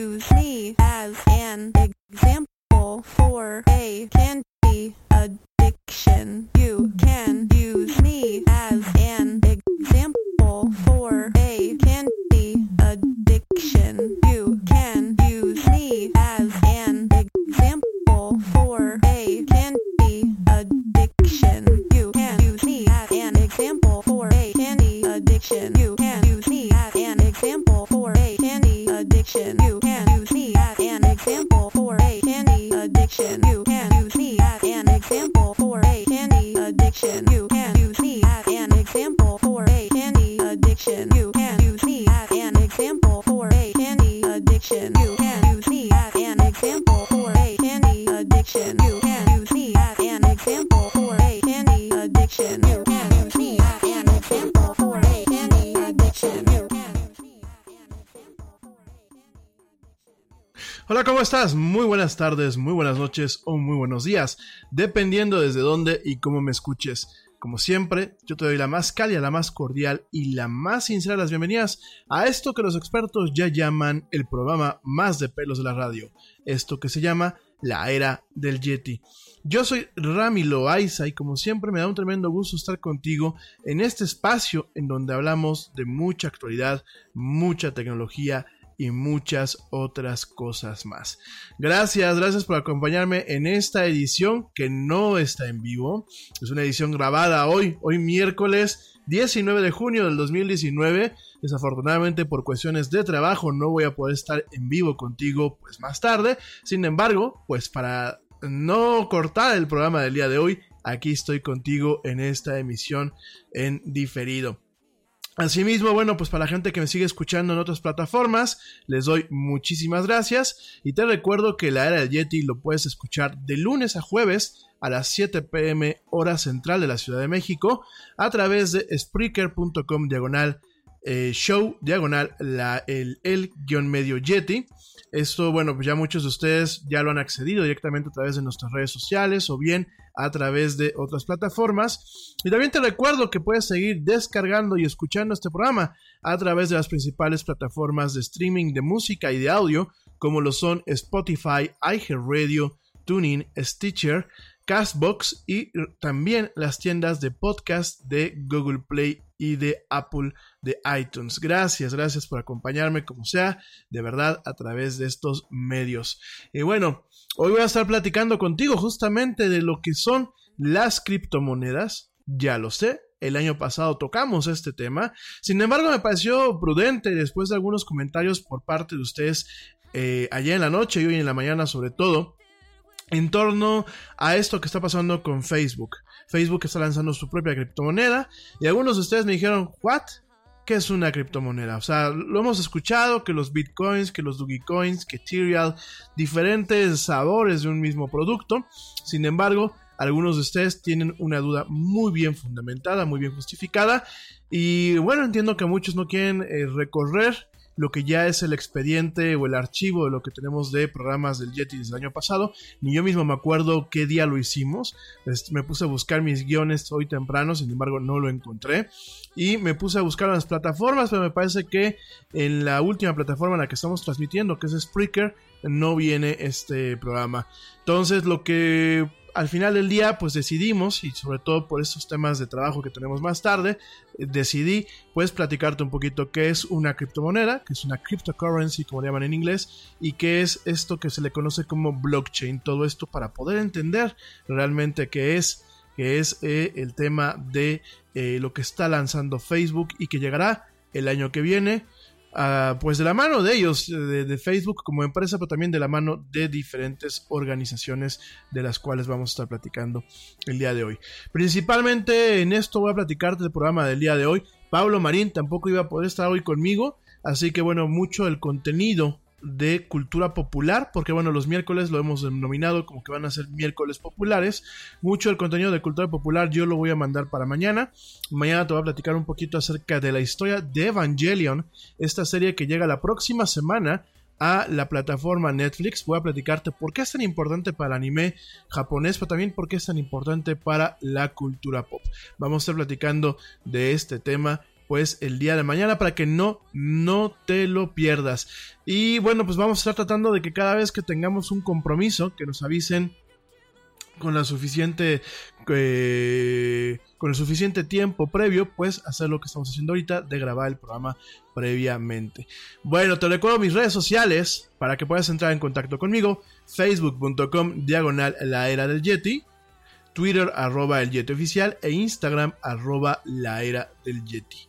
Use me as an example for a candy addiction. You can use me as an example for a candy addiction. You can use me as an example for a candy addiction. You can use me as an example addiction. You can use me as an example for a candy addiction. You can use me as an example for a candy addiction. You can use me as an example for a candy addiction. You can use me as an example for a candy addiction. You can use me as an example for a candy addiction. You can use me as an example for a candy addiction. You can use me as an example for a candy addiction. You can use me as an example for a Hola, ¿cómo estás? Muy buenas tardes, muy buenas noches o muy buenos días, dependiendo desde dónde y cómo me escuches. Como siempre, yo te doy la más cálida, la más cordial y la más sincera de las bienvenidas a esto que los expertos ya llaman el programa más de pelos de la radio, esto que se llama la era del Yeti. Yo soy Rami Loaiza y como siempre me da un tremendo gusto estar contigo en este espacio en donde hablamos de mucha actualidad, mucha tecnología y muchas otras cosas más. Gracias, gracias por acompañarme en esta edición que no está en vivo. Es una edición grabada hoy, hoy miércoles 19 de junio del 2019. Desafortunadamente por cuestiones de trabajo no voy a poder estar en vivo contigo pues más tarde. Sin embargo, pues para no cortar el programa del día de hoy, aquí estoy contigo en esta emisión en diferido. Asimismo, bueno, pues para la gente que me sigue escuchando en otras plataformas, les doy muchísimas gracias y te recuerdo que la era del Yeti lo puedes escuchar de lunes a jueves a las 7 pm hora central de la Ciudad de México a través de spreaker.com diagonal eh, show diagonal la, el, el guion medio Yeti. Esto, bueno, pues ya muchos de ustedes ya lo han accedido directamente a través de nuestras redes sociales o bien a través de otras plataformas. Y también te recuerdo que puedes seguir descargando y escuchando este programa a través de las principales plataformas de streaming de música y de audio, como lo son Spotify, iHeartRadio, Tuning, Stitcher, Castbox y también las tiendas de podcast de Google Play y de Apple de iTunes. Gracias, gracias por acompañarme como sea, de verdad, a través de estos medios. Y bueno, hoy voy a estar platicando contigo justamente de lo que son las criptomonedas. Ya lo sé, el año pasado tocamos este tema. Sin embargo, me pareció prudente después de algunos comentarios por parte de ustedes eh, allá en la noche y hoy en la mañana sobre todo en torno a esto que está pasando con Facebook. Facebook está lanzando su propia criptomoneda y algunos de ustedes me dijeron, ¿what? ¿Qué es una criptomoneda? O sea, lo hemos escuchado, que los bitcoins, que los dogecoins, que Ethereum, diferentes sabores de un mismo producto. Sin embargo, algunos de ustedes tienen una duda muy bien fundamentada, muy bien justificada. Y bueno, entiendo que muchos no quieren eh, recorrer lo que ya es el expediente o el archivo de lo que tenemos de programas del Yeti desde el año pasado. Ni yo mismo me acuerdo qué día lo hicimos. me puse a buscar mis guiones hoy temprano, sin embargo no lo encontré. Y me puse a buscar las plataformas, pero me parece que en la última plataforma en la que estamos transmitiendo, que es Spreaker, no viene este programa. Entonces lo que al final del día, pues decidimos, y sobre todo por estos temas de trabajo que tenemos más tarde, eh, decidí pues platicarte un poquito qué es una criptomoneda, que es una cryptocurrency, como le llaman en inglés, y qué es esto que se le conoce como blockchain. Todo esto para poder entender realmente qué es, qué es eh, el tema de eh, lo que está lanzando Facebook y que llegará el año que viene pues de la mano de ellos, de, Facebook como empresa, pero también de la mano de diferentes organizaciones de las cuales vamos a estar platicando el día de hoy. Principalmente en esto voy a platicarte del programa del día de hoy. Pablo Marín tampoco iba a poder estar hoy conmigo, así que bueno, mucho el contenido de cultura popular, porque bueno, los miércoles lo hemos denominado como que van a ser miércoles populares. Mucho del contenido de cultura popular yo lo voy a mandar para mañana. Mañana te voy a platicar un poquito acerca de la historia de Evangelion, esta serie que llega la próxima semana a la plataforma Netflix. Voy a platicarte por qué es tan importante para el anime japonés, pero también por qué es tan importante para la cultura pop. Vamos a estar platicando de este tema pues el día de mañana para que no, no te lo pierdas. Y bueno, pues vamos a estar tratando de que cada vez que tengamos un compromiso, que nos avisen con la suficiente eh, con el suficiente tiempo previo pues hacer lo que estamos haciendo ahorita de grabar el programa previamente bueno te recuerdo mis redes sociales para que puedas entrar en contacto conmigo facebook.com diagonal la era del yeti Twitter arroba el Yeti oficial e Instagram arroba la era del Yeti.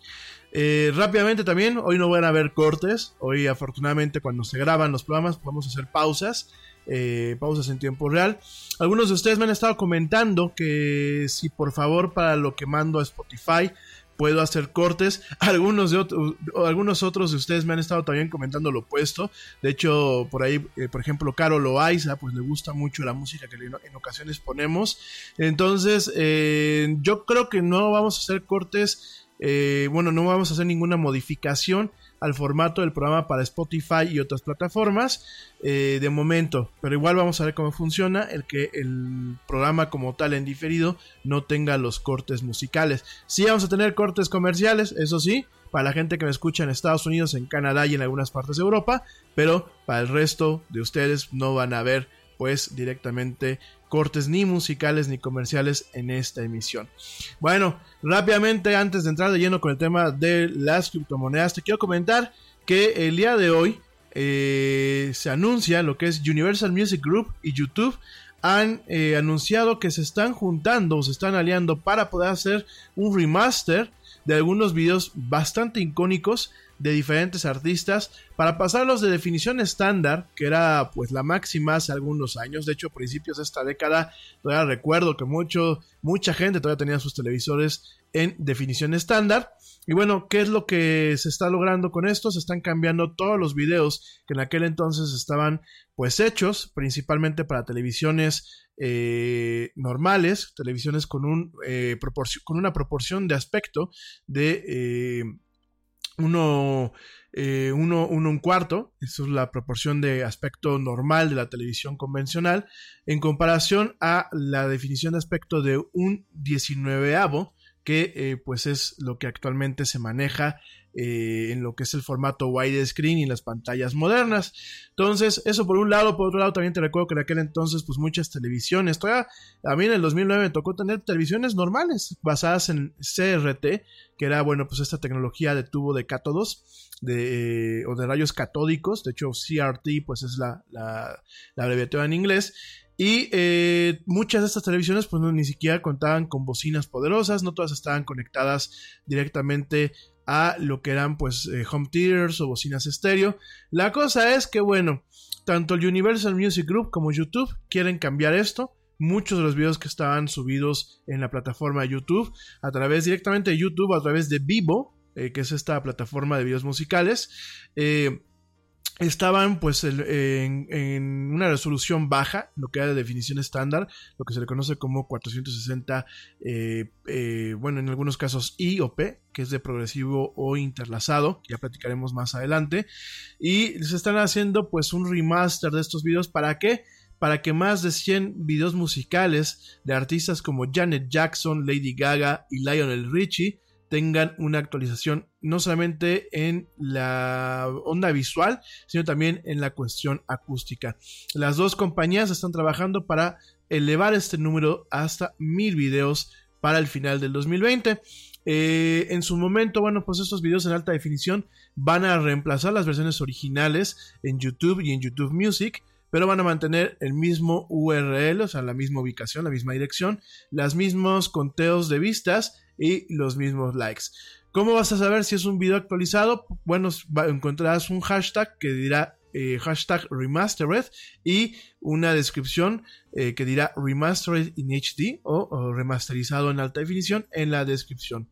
Eh, rápidamente también, hoy no van a haber cortes, hoy afortunadamente cuando se graban los programas podemos hacer pausas, eh, pausas en tiempo real. Algunos de ustedes me han estado comentando que si por favor para lo que mando a Spotify puedo hacer cortes. Algunos, de otros, algunos otros de ustedes me han estado también comentando lo opuesto. De hecho, por ahí, eh, por ejemplo, Caro Loaiza, pues le gusta mucho la música que en ocasiones ponemos. Entonces, eh, yo creo que no vamos a hacer cortes. Eh, bueno, no vamos a hacer ninguna modificación al formato del programa para Spotify y otras plataformas eh, de momento. Pero igual vamos a ver cómo funciona el que el programa como tal en diferido no tenga los cortes musicales. Sí vamos a tener cortes comerciales, eso sí, para la gente que me escucha en Estados Unidos, en Canadá y en algunas partes de Europa, pero para el resto de ustedes no van a ver pues directamente cortes ni musicales ni comerciales en esta emisión. Bueno, rápidamente antes de entrar de lleno con el tema de las criptomonedas, te quiero comentar que el día de hoy eh, se anuncia lo que es Universal Music Group y YouTube han eh, anunciado que se están juntando o se están aliando para poder hacer un remaster de algunos videos bastante icónicos de diferentes artistas para pasarlos de definición estándar, que era pues la máxima hace algunos años, de hecho a principios de esta década todavía recuerdo que mucho, mucha gente todavía tenía sus televisores en definición estándar. Y bueno, ¿qué es lo que se está logrando con esto? Se están cambiando todos los videos que en aquel entonces estaban pues hechos principalmente para televisiones eh, normales, televisiones con, un, eh, con una proporción de aspecto de eh, uno, uno, uno, un cuarto, eso es la proporción de aspecto normal de la televisión convencional, en comparación a la definición de aspecto de un 19avo que eh, pues es lo que actualmente se maneja eh, en lo que es el formato widescreen y las pantallas modernas. Entonces, eso por un lado, por otro lado también te recuerdo que en aquel entonces pues muchas televisiones, todavía a mí en el 2009 me tocó tener televisiones normales basadas en CRT, que era bueno pues esta tecnología de tubo de cátodos. De, eh, o de rayos catódicos, de hecho CRT pues es la, la, la abreviatura en inglés, y eh, muchas de estas televisiones pues ni siquiera contaban con bocinas poderosas, no todas estaban conectadas directamente a lo que eran pues eh, home theaters o bocinas estéreo. La cosa es que bueno, tanto el Universal Music Group como YouTube quieren cambiar esto. Muchos de los videos que estaban subidos en la plataforma de YouTube, a través directamente de YouTube, a través de Vivo, eh, que es esta plataforma de videos musicales, estaban pues en, una resolución baja, lo que era de definición estándar, lo que se le conoce como 460, eh, eh, bueno, en algunos casos I o P, que es de progresivo o interlazado, ya platicaremos más adelante, y se están haciendo pues un remaster de estos videos, ¿para qué? Para que más de 100 videos musicales de artistas como Janet Jackson, Lady Gaga y Lionel Richie tengan una actualización no solamente en la onda visual, sino también en la cuestión acústica. Las dos compañías están trabajando para elevar este número hasta mil videos para el final del 2020. Eh, en su momento, bueno, pues estos videos en alta definición van a reemplazar las versiones originales en YouTube y en YouTube Music pero van a mantener el mismo URL, o sea, la misma ubicación, la misma dirección, los mismos conteos de vistas y los mismos likes. ¿Cómo vas a saber si es un video actualizado? Bueno, encontrarás un hashtag que dirá eh, hashtag remastered y una descripción eh, que dirá remastered in HD o, remasterizado en alta definición en la descripción.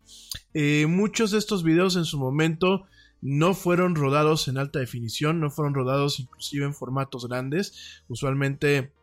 Eh, muchos de estos videos en su momento no fueron rodados en alta definición, no fueron rodados inclusive en formatos grandes. Usualmente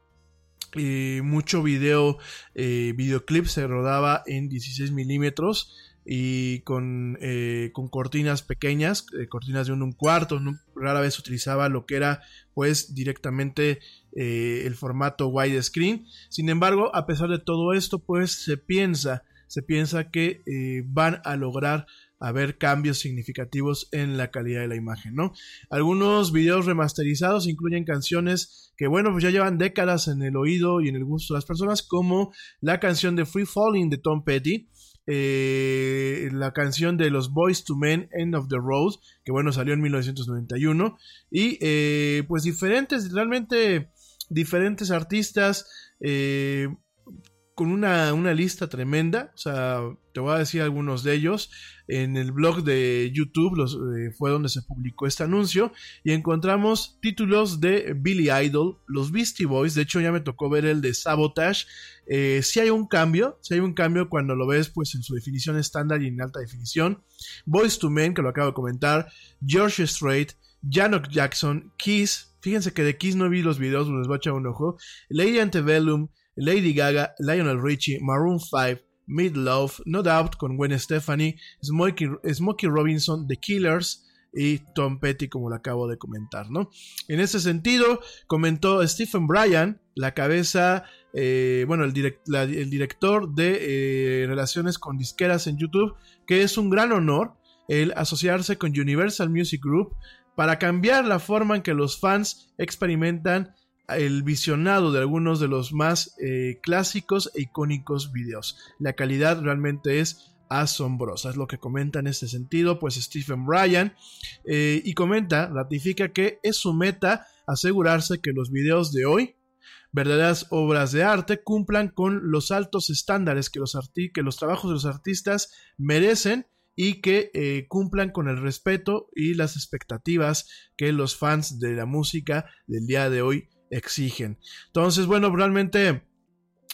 eh, mucho video, eh, videoclip se rodaba en 16 milímetros y con, eh, con, cortinas pequeñas, cortinas de un, cuarto, rara vez utilizaba lo que era pues directamente el formato widescreen. Sin embargo, a pesar de todo esto, pues se piensa, se piensa que van a lograr haber cambios significativos en la calidad de la imagen, ¿no? Algunos videos remasterizados incluyen canciones que, bueno, pues ya llevan décadas en el oído y en el gusto de las personas, como la canción de Free Falling de Tom Petty, eh, la canción de los Boys to Men, End of the Road, que bueno, salió en 1991, y eh, pues diferentes, realmente diferentes artistas, eh, con una, una, lista tremenda, o sea, te voy a decir algunos de ellos. En el blog de YouTube eh, fue donde se publicó este anuncio y encontramos títulos de Billy Idol, los Beastie Boys, de hecho ya me tocó ver el de Sabotage. Eh, si hay un cambio, si hay un cambio cuando lo ves pues en su definición estándar y en alta definición. Boys to Men, que lo acabo de comentar, George Strait, Janok Jackson, Kiss, fíjense que de Kiss no vi los videos, les voy a echar un ojo, Lady Antebellum, Lady Gaga, Lionel Richie, Maroon 5, Mid Love, No Doubt con Gwen Stefani, Smokey, Robinson, The Killers y Tom Petty, como lo acabo de comentar, ¿no? En ese sentido, comentó Stephen Bryan, la cabeza, eh, bueno, el, director de eh, relaciones con disqueras en YouTube, que es un gran honor el asociarse con Universal Music Group para cambiar la forma en que los fans experimentan el visionado de algunos de los más eh, clásicos e icónicos videos. La calidad realmente es asombrosa, es lo que comenta en este sentido, pues Stephen Bryan, eh, y comenta, ratifica que es su meta asegurarse que los videos de hoy, verdaderas obras de arte, cumplan con los altos estándares que los, que los trabajos de los artistas merecen y que eh, cumplan con el respeto y las expectativas que los fans de la música del día de hoy exigen. Entonces, bueno, realmente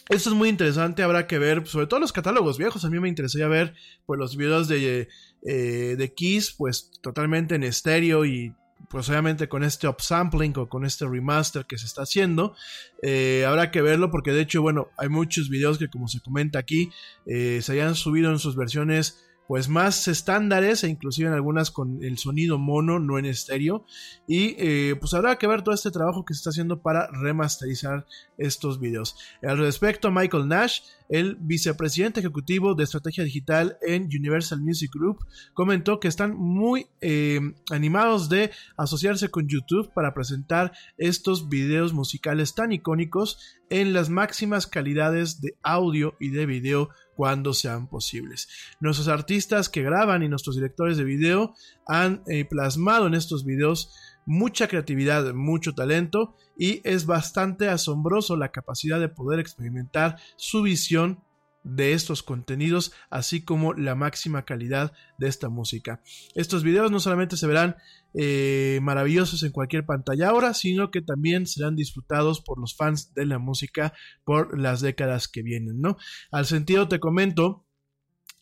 esto es muy interesante, habrá que ver, sobre todo los catálogos viejos. A mí me interesaría ver pues, los videos de, eh, de Kiss, pues totalmente en estéreo y pues obviamente con este upsampling o con este remaster que se está haciendo, eh, habrá que verlo porque de hecho, bueno, hay muchos videos que como se comenta aquí, eh, se hayan subido en sus versiones pues más estándares e inclusive en algunas con el sonido mono, no en estéreo. Y eh, pues habrá que ver todo este trabajo que se está haciendo para remasterizar estos videos. Al respecto, Michael Nash, el vicepresidente ejecutivo de estrategia digital en Universal Music Group, comentó que están muy eh, animados de asociarse con YouTube para presentar estos videos musicales tan icónicos en las máximas calidades de audio y de video cuando sean posibles. Nuestros artistas que graban y nuestros directores de video han eh, plasmado en estos videos mucha creatividad, mucho talento y es bastante asombroso la capacidad de poder experimentar su visión de estos contenidos, así como la máxima calidad de esta música. Estos videos no solamente se verán eh, maravillosos en cualquier pantalla ahora, sino que también serán disfrutados por los fans de la música por las décadas que vienen, ¿no? Al sentido te comento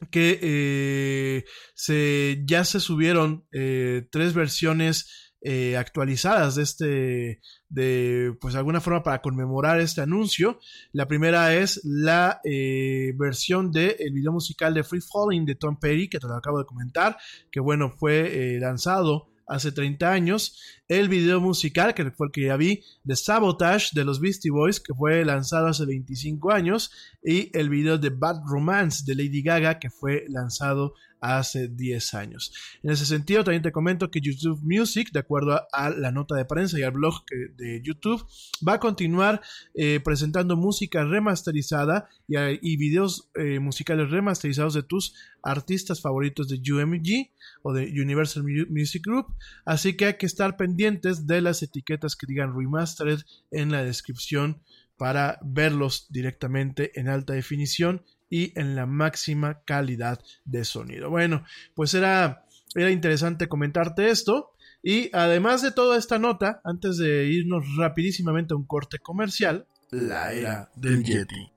que eh, se, ya se subieron eh, tres versiones eh, actualizadas de este, de pues de alguna forma para conmemorar este anuncio. La primera es la eh, versión del el video musical de Free Falling de Tom Petty, que te lo acabo de comentar, que bueno, fue eh, lanzado hace 30 años, el video musical, que fue el que ya vi, de Sabotage de los Beastie Boys, que fue lanzado hace 25 años, y el video de Bad Romance de Lady Gaga, que fue lanzado hace 10 años. En ese sentido, también te comento que YouTube Music, de acuerdo a, la nota de prensa y al blog de YouTube, va a continuar eh, presentando música remasterizada y, y videos eh, musicales remasterizados de tus artistas favoritos de UMG o de Universal Music Group. Así que hay que estar pendientes de las etiquetas que digan remastered en la descripción para verlos directamente en alta definición y en la máxima calidad de sonido. Bueno, pues era, era interesante comentarte esto. Y además de toda esta nota, antes de irnos rapidísimamente a un corte comercial, la era del Yeti.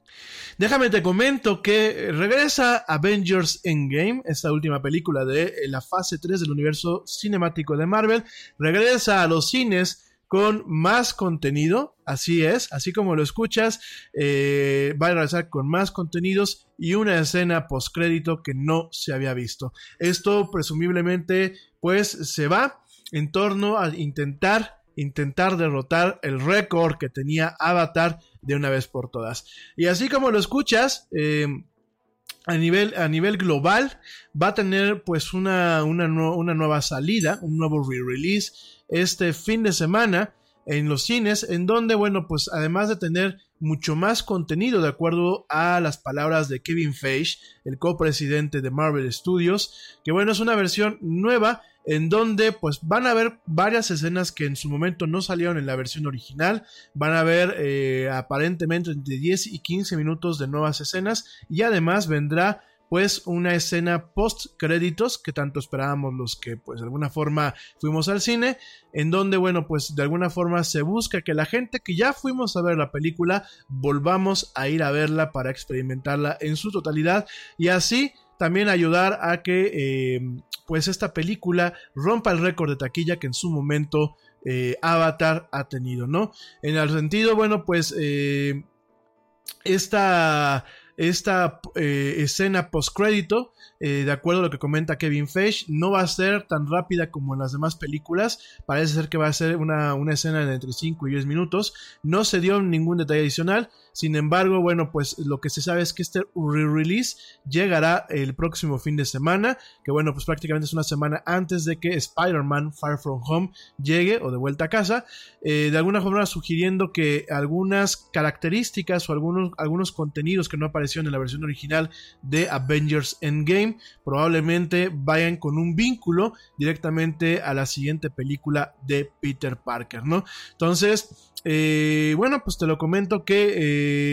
Déjame te comento que regresa Avengers Endgame, esta última película de la fase 3 del universo cinemático de Marvel, regresa a los cines con más contenido, así es, así como lo escuchas, va a regresar con más contenidos y una escena postcrédito que no se había visto. Esto presumiblemente pues se va en torno a intentar intentar derrotar el récord que tenía Avatar de una vez por todas. Y así como lo escuchas, eh, a nivel, a nivel global va a tener pues una, una, una nueva salida, un nuevo re-release este fin de semana en los cines, en donde, bueno, pues además de tener mucho más contenido de acuerdo a las palabras de Kevin Feige, el copresidente de Marvel Studios, que bueno, es una versión nueva en donde pues van a haber varias escenas que en su momento no salieron en la versión original, van a haber eh, aparentemente entre 10 y 15 minutos de nuevas escenas y además vendrá pues una escena post créditos que tanto esperábamos los que pues de alguna forma fuimos al cine en donde bueno pues de alguna forma se busca que la gente que ya fuimos a ver la película volvamos a ir a verla para experimentarla en su totalidad y así también ayudar a que eh, pues esta película rompa el récord de taquilla que en su momento eh, Avatar ha tenido, ¿no? En el sentido, bueno, pues eh, esta esta eh, escena post-crédito, eh, de acuerdo a lo que comenta Kevin Feige, no va a ser tan rápida como en las demás películas. Parece ser que va a ser una, una escena de entre 5 y 10 minutos. No se dio ningún detalle adicional. Sin embargo, bueno, pues lo que se sabe es que este re-release llegará el próximo fin de semana, que bueno, pues prácticamente es una semana antes de que Spider-Man Far From Home llegue o de vuelta a casa, eh, de alguna forma sugiriendo que algunas características o algunos, algunos contenidos que no aparecieron en la versión original de Avengers Endgame probablemente vayan con un vínculo directamente a la siguiente película de Peter Parker, ¿no? Entonces, eh, bueno, pues te lo comento que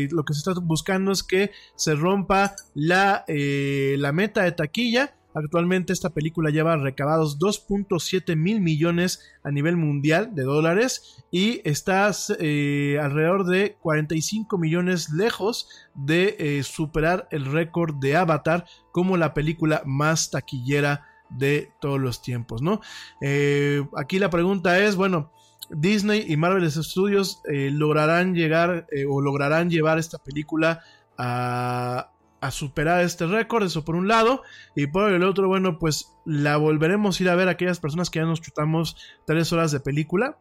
eh, lo que se está buscando es que se rompa la, eh, la meta de taquilla Actualmente esta película lleva recabados 2.7 mil millones a nivel mundial de dólares y está eh, alrededor de 45 millones lejos de eh, superar el récord de Avatar como la película más taquillera de todos los tiempos, ¿no? Eh, aquí la pregunta es, bueno, Disney y Marvel Studios lograrán llegar o lograrán llevar esta película a, a superar este récord, eso por un lado, y por el otro, bueno, pues la volveremos a ir a ver a aquellas personas que ya nos chutamos tres horas de película.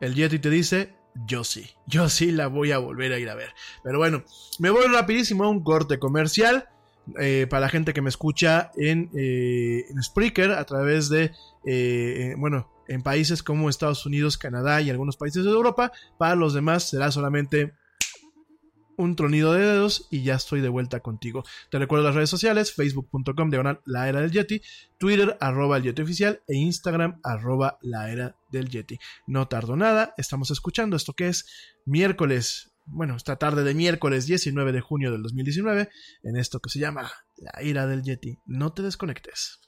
El Yeti te dice, yo sí, yo sí la voy a volver a ir a ver. Pero bueno, me voy rapidísimo a un corte comercial. Eh, para la gente que me escucha en, eh, en Spreaker a través de, eh, bueno, en países como Estados Unidos, Canadá y algunos países de Europa. Para los demás será solamente un tronido de dedos y ya estoy de vuelta contigo. Te recuerdo las redes sociales, facebook.com diagonal la era del Yeti, Twitter arroba el Yeti oficial e Instagram arroba la era del Yeti. No tardo nada, estamos escuchando esto que es miércoles, bueno, esta tarde de miércoles 19 de junio del 2019, en esto que se llama la era del Yeti. No te desconectes.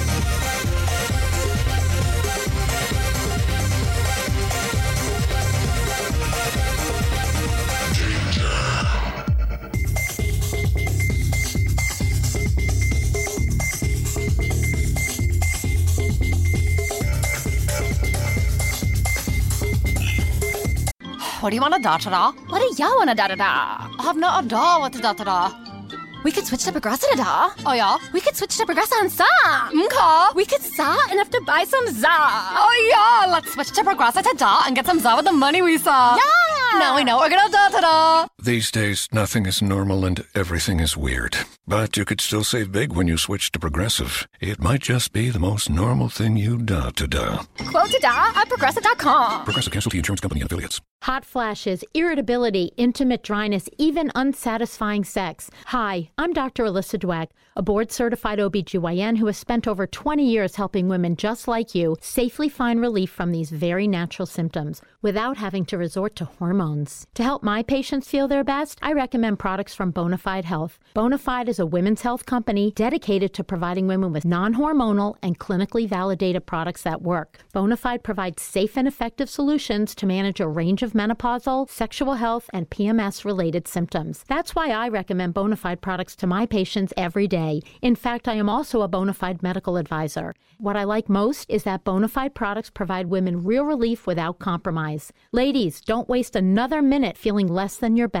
I have no idea what do y'all want to da da da. I have not a da with da da da. We could switch to Progressa da. Oh yeah. We could switch to Progressa and sa. Okay. We could sa and have to buy some za. Oh yeah. Let's switch to Progressa to da and get some za with the money we saw. Yeah. Now we know we're gonna da da da. These days, nothing is normal and everything is weird. But you could still save big when you switch to Progressive. It might just be the most normal thing you da to da. Quote to da at progressive.com. Progressive Casualty Insurance Company and affiliates. Hot flashes, irritability, intimate dryness, even unsatisfying sex. Hi, I'm Dr. Alyssa Dweck, a board certified OBGYN who has spent over 20 years helping women just like you safely find relief from these very natural symptoms without having to resort to hormones. To help my patients feel their best, I recommend products from Bonafide Health. Bonafide is a women's health company dedicated to providing women with non hormonal and clinically validated products that work. Bonafide provides safe and effective solutions to manage a range of menopausal, sexual health, and PMS related symptoms. That's why I recommend Bonafide products to my patients every day. In fact, I am also a Bonafide medical advisor. What I like most is that Bonafide products provide women real relief without compromise. Ladies, don't waste another minute feeling less than your best.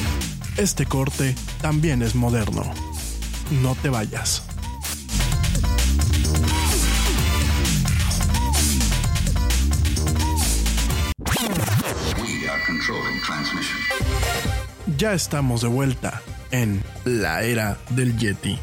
Este corte también es moderno. No te vayas. Ya estamos de vuelta en la era del Yeti.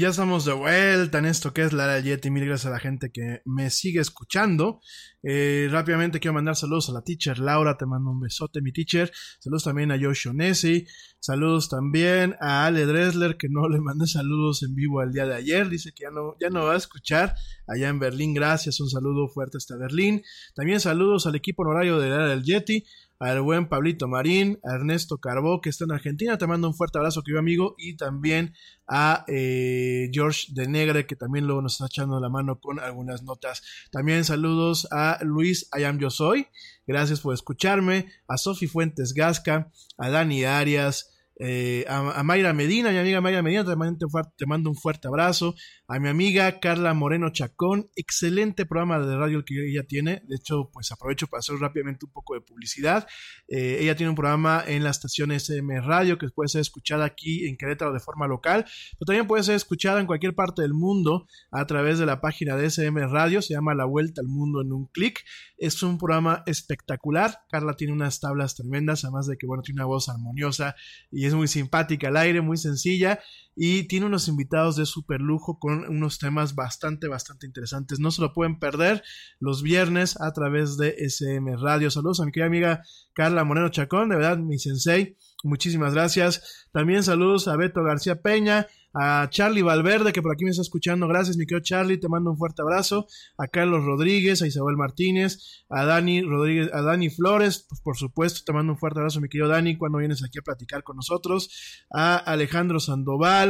Ya estamos de vuelta en esto que es la Yeti. Mil gracias a la gente que me sigue escuchando. Eh, rápidamente quiero mandar saludos a la teacher Laura. Te mando un besote, mi teacher. Saludos también a Josh Onesi. Saludos también a Ale Dressler, que no le mandé saludos en vivo el día de ayer. Dice que ya no, ya no va a escuchar allá en Berlín. Gracias. Un saludo fuerte hasta Berlín. También saludos al equipo honorario de la del Yeti al buen Pablito Marín, a Ernesto Carbó, que está en Argentina, te mando un fuerte abrazo, querido amigo, y también a eh, George de Negre, que también luego nos está echando la mano con algunas notas. También saludos a Luis Ayam Yo Soy, gracias por escucharme, a Sofi Fuentes Gasca, a Dani Arias, eh, a, Mayra Medina, mi amiga Mayra Medina, te mando, un fuerte abrazo. A mi amiga Carla Moreno Chacón, excelente programa de radio que ella tiene. De hecho, pues aprovecho para hacer rápidamente un poco de publicidad. Eh, ella tiene un programa en la estación SM Radio que puede ser escuchada aquí en Querétaro de forma local, pero también puede ser escuchada en cualquier parte del mundo a través de la página de SM Radio. Se llama La Vuelta al Mundo en un clic. Es un programa espectacular. Carla tiene unas tablas tremendas, además de que, bueno, tiene una voz armoniosa y es muy simpática al aire, muy sencilla y tiene unos invitados de super lujo con unos temas bastante, bastante interesantes. No se lo pueden perder los viernes a través de SM Radio. Saludos a mi querida amiga Carla Moreno Chacón, de verdad, mi sensei. Muchísimas gracias. También saludos a Beto García Peña, a Charlie Valverde, que por aquí me está escuchando. Gracias, mi querido Charlie, te mando un fuerte abrazo. A Carlos Rodríguez, a Isabel Martínez, a Dani Rodríguez, a Dani Flores, pues por supuesto, te mando un fuerte abrazo, mi querido Dani, cuando vienes aquí a platicar con nosotros. A Alejandro Sandoval,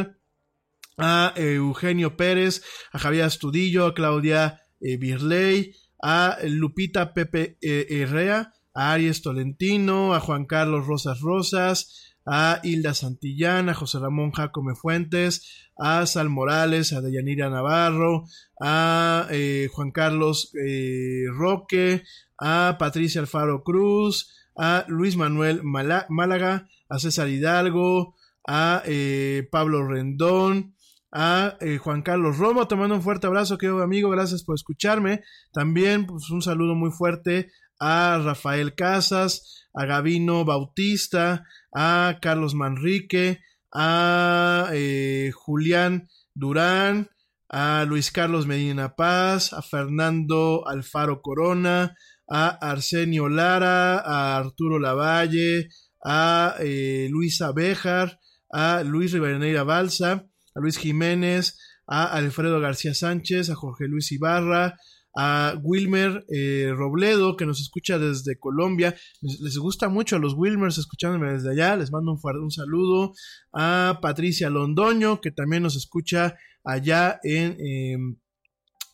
a Eugenio Pérez, a Javier Astudillo, a Claudia eh, Birley, a Lupita Pepe eh, Herrera, a Aries Tolentino, a Juan Carlos Rosas Rosas, a Hilda Santillán, a José Ramón Jacome Fuentes, a Sal Morales, a Deyanira Navarro, a eh, Juan Carlos eh, Roque, a Patricia Alfaro Cruz, a Luis Manuel Málaga, a César Hidalgo, a eh, Pablo Rendón, a Juan Carlos Romo, te mando un fuerte abrazo, querido amigo, gracias por escucharme. También pues, un saludo muy fuerte a Rafael Casas, a Gavino Bautista, a Carlos Manrique, a eh, Julián Durán, a Luis Carlos Medina Paz, a Fernando Alfaro Corona, a Arsenio Lara, a Arturo Lavalle, a eh, Luisa Béjar, a Luis Rivadeneira Balsa, a Luis Jiménez, a Alfredo García Sánchez, a Jorge Luis Ibarra, a Wilmer eh, Robledo, que nos escucha desde Colombia. Les, gusta mucho a los Wilmers escuchándome desde allá. Les mando un, un saludo. A Patricia Londoño, que también nos escucha allá en, em,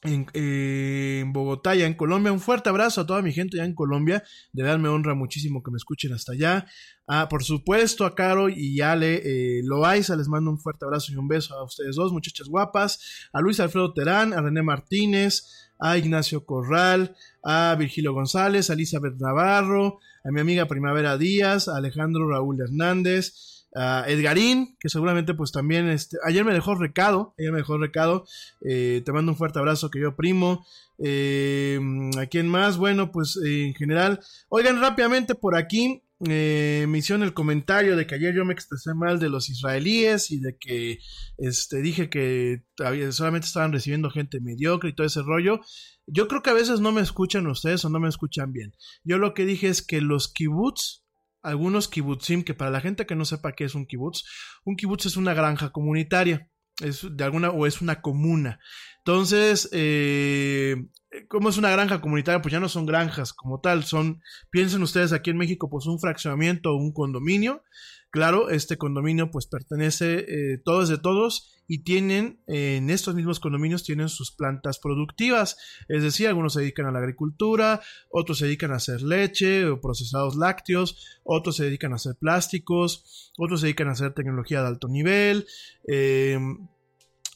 en, Bogotá, ya en Colombia. Un fuerte abrazo a toda mi gente ya en Colombia. De verdad me honra muchísimo que me escuchen hasta allá. Ah, por supuesto, a Caro y Ale eh, Loaiza, les mando un fuerte abrazo y un beso a ustedes dos, muchachas guapas. A Luis Alfredo Terán, a René Martínez, a Ignacio Corral, a Virgilio González, a Elizabeth Navarro, a mi amiga Primavera Díaz, a Alejandro Raúl Hernández, a Edgarín, que seguramente pues también, este, ayer me dejó recado, ayer me dejó recado, eh, te mando un fuerte abrazo que yo primo, eh, a quién más, bueno pues en general, oigan rápidamente por aquí, eh, me hicieron el comentario de que ayer yo me expresé mal de los israelíes y de que este, dije que solamente estaban recibiendo gente mediocre y todo ese rollo. Yo creo que a veces no me escuchan ustedes o no me escuchan bien. Yo lo que dije es que los kibbutz, algunos kibbutzim, que para la gente que no sepa qué es un kibbutz, un kibbutz es una granja comunitaria es de alguna o es una comuna. Entonces, eh, como es una granja comunitaria, pues ya no son granjas como tal, son, piensen ustedes aquí en México, pues un fraccionamiento o un condominio. Claro, este condominio pues pertenece, eh, todos de todos, y tienen, en estos mismos condominios tienen sus plantas productivas, es decir, algunos se dedican a la agricultura, otros se dedican a hacer leche o procesados lácteos, otros se dedican a hacer plásticos, otros se dedican a hacer tecnología de alto nivel, eh,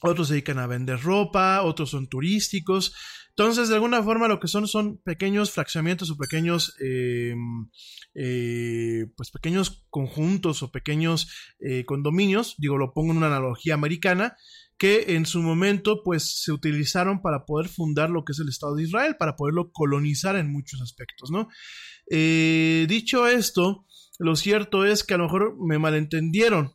otros se dedican a vender ropa, otros son turísticos. Entonces, de alguna forma, lo que son son pequeños fraccionamientos o pequeños, eh, eh, pues pequeños conjuntos o pequeños eh, condominios. Digo, lo pongo en una analogía americana que en su momento, pues, se utilizaron para poder fundar lo que es el Estado de Israel, para poderlo colonizar en muchos aspectos, ¿no? dicho esto, lo cierto es que a lo mejor me malentendieron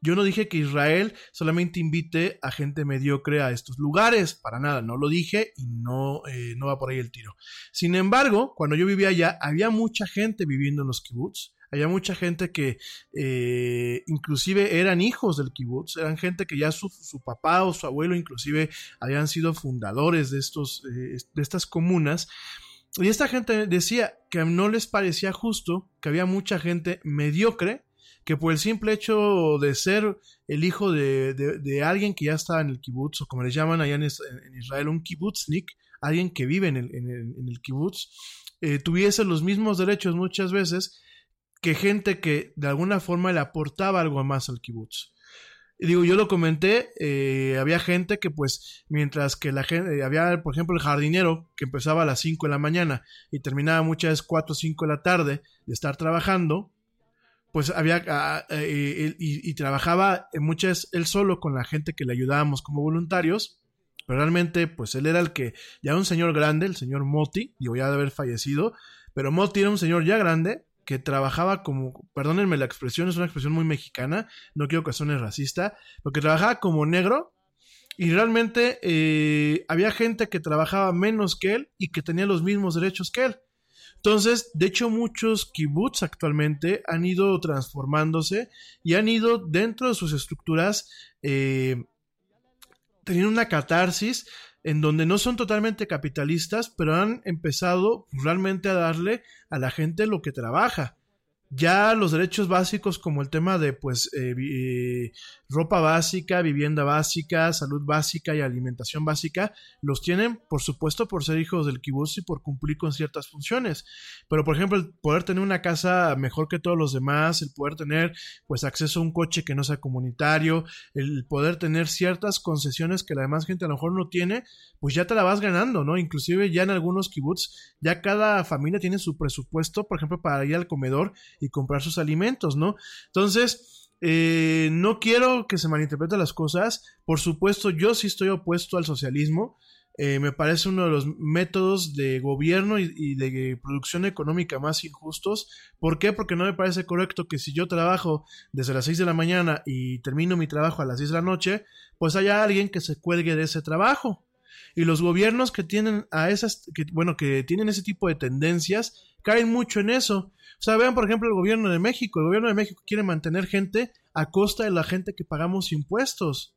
Yo no dije que Israel solamente invite a gente mediocre a estos lugares, para nada, no lo dije y no, eh, no va por ahí el tiro. Sin embargo, cuando yo vivía allá, había mucha gente viviendo en los kibbutz, había mucha gente que eh, inclusive eran hijos del kibutz, eran gente que ya su, papá o su abuelo inclusive habían sido fundadores de, estos, eh, de estas comunas. Y esta gente decía que no les parecía justo que había mucha gente mediocre que por el simple hecho de ser el hijo de, alguien que ya estaba en el kibutz, o como le llaman allá en, Israel, un kibutznik, alguien que vive en el, kibutz, eh, tuviese los mismos derechos muchas veces que gente que de alguna forma le aportaba algo más al kibutz. Y digo, yo lo comenté, eh, había gente que pues, mientras que la gente, había por ejemplo el jardinero que empezaba a las 5 de la mañana y terminaba muchas veces 4 o 5 de la tarde de estar trabajando, pues había, ah, eh, y, trabajaba muchas él solo con la gente que le ayudábamos como voluntarios, pero realmente pues él era el que, ya un señor grande, el señor Moti, digo ya de haber fallecido, pero Moti era un señor ya grande que trabajaba como, perdónenme la expresión, es una expresión muy mexicana, no quiero que suene racista, pero que trabajaba como negro y realmente eh, había gente que trabajaba menos que él y que tenía los mismos derechos que él. Entonces, de hecho, muchos kibbutz actualmente han ido transformándose y han ido dentro de sus estructuras eh, teniendo una catarsis en donde no son totalmente capitalistas, pero han empezado realmente a darle a la gente lo que trabaja ya los derechos básicos como el tema de pues eh, eh, ropa básica, vivienda básica, salud básica y alimentación básica los tienen por supuesto por ser hijos del kibutz y por cumplir con ciertas funciones. Pero por ejemplo el poder tener una casa mejor que todos los demás, el poder tener pues acceso a un coche que no sea comunitario, el poder tener ciertas concesiones que la demás gente a lo mejor no tiene, pues ya te la vas ganando, ¿no? Inclusive ya en algunos kibbutz ya cada familia tiene su presupuesto, por ejemplo, para ir al comedor y comprar sus alimentos, ¿no? Entonces, eh, no quiero que se malinterpreten las cosas. Por supuesto, yo sí estoy opuesto al socialismo. Eh, me parece uno de los métodos de gobierno y, de producción económica más injustos. ¿Por qué? Porque no me parece correcto que si yo trabajo desde las 6 de la mañana y termino mi trabajo a las 10 de la noche, pues haya alguien que se cuelgue de ese trabajo. Y los gobiernos que tienen a esas, que, bueno, que tienen ese tipo de tendencias, caen mucho en eso. O sea, vean por ejemplo el gobierno de México. El gobierno de México quiere mantener gente a costa de la gente que pagamos impuestos.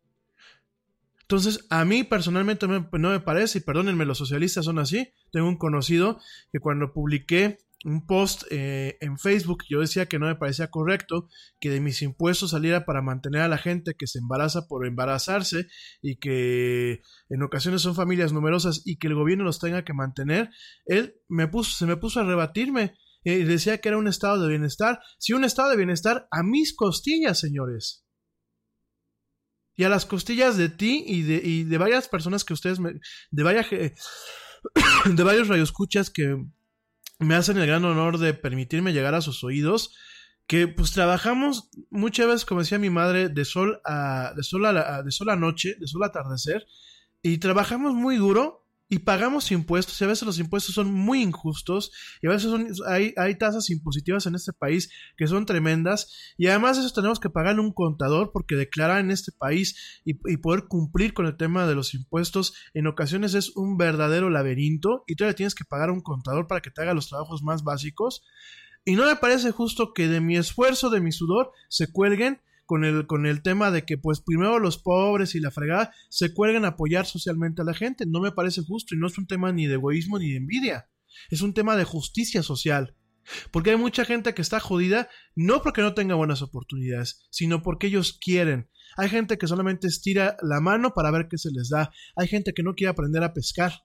Entonces, a mí personalmente no me, parece, y perdónenme, los socialistas son así. Tengo un conocido que cuando publiqué un post eh, en Facebook, yo decía que no me parecía correcto que de mis impuestos saliera para mantener a la gente que se embaraza por embarazarse y que en ocasiones son familias numerosas y que el gobierno los tenga que mantener. Él me puso, se me puso a rebatirme y decía que era un estado de bienestar. Sí, un estado de bienestar a mis costillas, señores. Y a las costillas de ti y de, y de varias personas que ustedes me, de varias, de varios radioescuchas que me hacen el gran honor de permitirme llegar a sus oídos. Que pues trabajamos muchas veces, como decía mi madre, de sol a, de sol a, de sol a noche, de sol a atardecer. Y trabajamos muy duro y pagamos impuestos y a veces los impuestos son muy injustos y a veces hay, hay tasas impositivas en este país que son tremendas y además eso tenemos que pagarle un contador porque declarar en este país y, y, poder cumplir con el tema de los impuestos en ocasiones es un verdadero laberinto y todavía tienes que pagar a un contador para que te haga los trabajos más básicos. Y no me parece justo que de mi esfuerzo, de mi sudor, se cuelguen con el, con el tema de que pues primero los pobres y la fregada se cuelgan a apoyar socialmente a la gente. No me parece justo y no es un tema ni de egoísmo ni de envidia. Es un tema de justicia social. Porque hay mucha gente que está jodida no porque no tenga buenas oportunidades, sino porque ellos quieren. Hay gente que solamente estira la mano para ver qué se les da. Hay gente que no quiere aprender a pescar.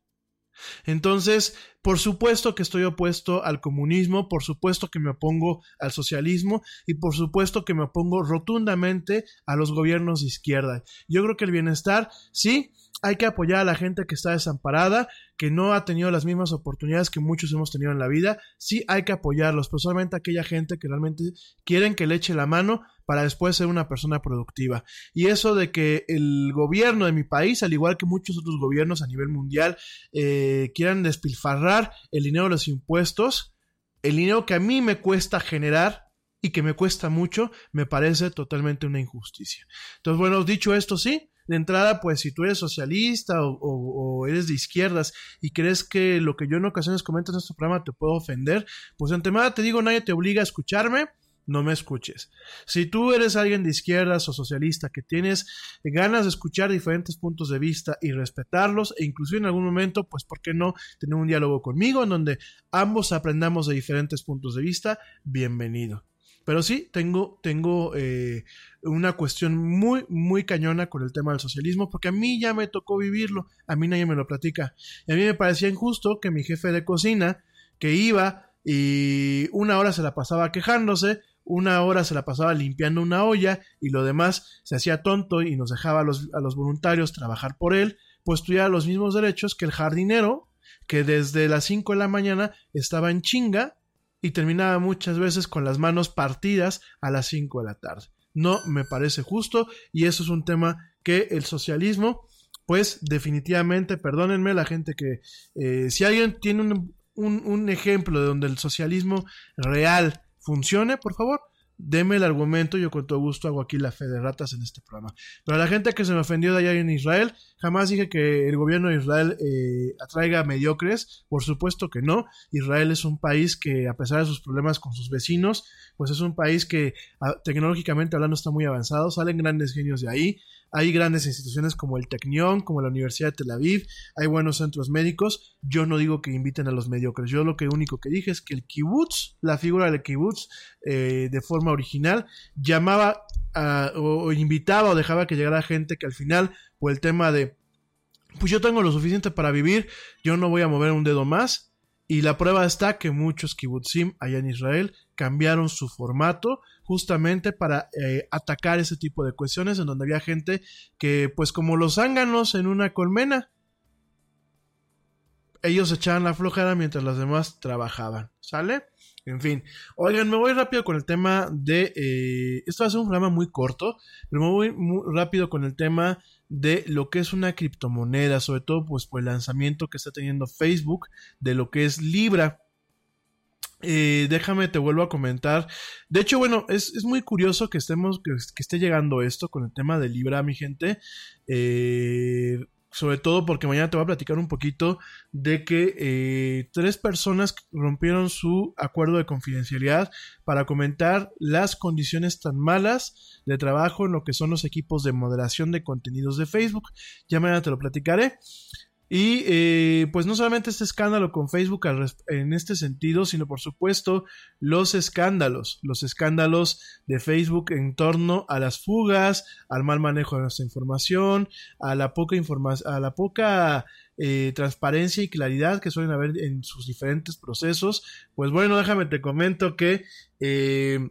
Entonces, por supuesto que estoy opuesto al comunismo, por supuesto que me opongo al socialismo y por supuesto que me opongo rotundamente a los gobiernos de izquierda. Yo creo que el bienestar, sí, hay que apoyar a la gente que está desamparada, que no ha tenido las mismas oportunidades que muchos hemos tenido en la vida. Sí hay que apoyarlos, pero solamente aquella gente que realmente quieren que le eche la mano para después ser una persona productiva. Y eso de que el gobierno de mi país, al igual que muchos otros gobiernos a nivel mundial, eh, quieran despilfarrar el dinero de los impuestos, el dinero que a mí me cuesta generar y que me cuesta mucho, me parece totalmente una injusticia. Entonces, bueno, dicho esto, sí, de entrada, pues si tú eres socialista o, eres de izquierdas y crees que lo que yo en ocasiones comento en este programa te puede ofender, pues en temada te digo, nadie te obliga a escucharme, no me escuches. Si tú eres alguien de izquierdas o socialista que tienes ganas de escuchar diferentes puntos de vista y respetarlos e inclusive en algún momento, pues ¿por qué no tener un diálogo conmigo en donde ambos aprendamos de diferentes puntos de vista? Bienvenido. Pero sí, tengo, tengo eh, una cuestión muy, muy cañona con el tema del socialismo, porque a mí ya me tocó vivirlo, a mí nadie me lo platica. Y a mí me parecía injusto que mi jefe de cocina, que iba y una hora se la pasaba quejándose, una hora se la pasaba limpiando una olla y lo demás se hacía tonto y nos dejaba a los, voluntarios trabajar por él, pues tuviera los mismos derechos que el jardinero, que desde las 5 de la mañana estaba en chinga y terminaba muchas veces con las manos partidas a las 5 de la tarde. No me parece justo y eso es un tema que el socialismo, pues definitivamente, perdónenme la gente que eh, si alguien tiene un ejemplo de donde el socialismo real funcione, por favor, deme el argumento, yo con todo gusto hago aquí la fe de ratas en este programa. Pero la gente que se me ofendió de allá en Israel, jamás dije que el gobierno de Israel eh, atraiga mediocres, por supuesto que no. Israel es un país que a pesar de sus problemas con sus vecinos, pues es un país que ah, tecnológicamente hablando está muy avanzado, salen grandes genios de ahí, hay grandes instituciones como el Technion, como la Universidad de Tel Aviv, hay buenos centros médicos. Yo no digo que inviten a los mediocres, yo lo que único que dije es que el kibutz, la figura del kibutz, eh, de forma original, llamaba o, invitaba o dejaba que llegara gente que al final, por el tema de, pues yo tengo lo suficiente para vivir, yo no voy a mover un dedo más. Y la prueba está que muchos kibutzim allá en Israel cambiaron su formato justamente para eh, atacar ese tipo de cuestiones en donde había gente que pues como los zánganos en una colmena ellos echaban la flojera mientras los demás trabajaban, ¿sale? En fin, oigan, me voy rápido con el tema de... Eh, esto va a ser un programa muy corto, pero me voy muy rápido con el tema de lo que es una criptomoneda, sobre todo pues por el lanzamiento que está teniendo Facebook de lo que es Libra. Eh, déjame, te vuelvo a comentar. De hecho, bueno, es, muy curioso que estemos, que, esté llegando esto con el tema de Libra, mi gente. Eh, sobre todo porque mañana te voy a platicar un poquito de que eh, tres personas rompieron su acuerdo de confidencialidad para comentar las condiciones tan malas de trabajo en lo que son los equipos de moderación de contenidos de Facebook. Ya mañana te lo platicaré. Y eh, pues no solamente este escándalo con Facebook en este sentido, sino por supuesto los escándalos, los escándalos de Facebook en torno a las fugas, al mal manejo de nuestra información, a la poca información, a la poca eh, transparencia y claridad que suelen haber en sus diferentes procesos. Pues bueno, déjame te comento que eh,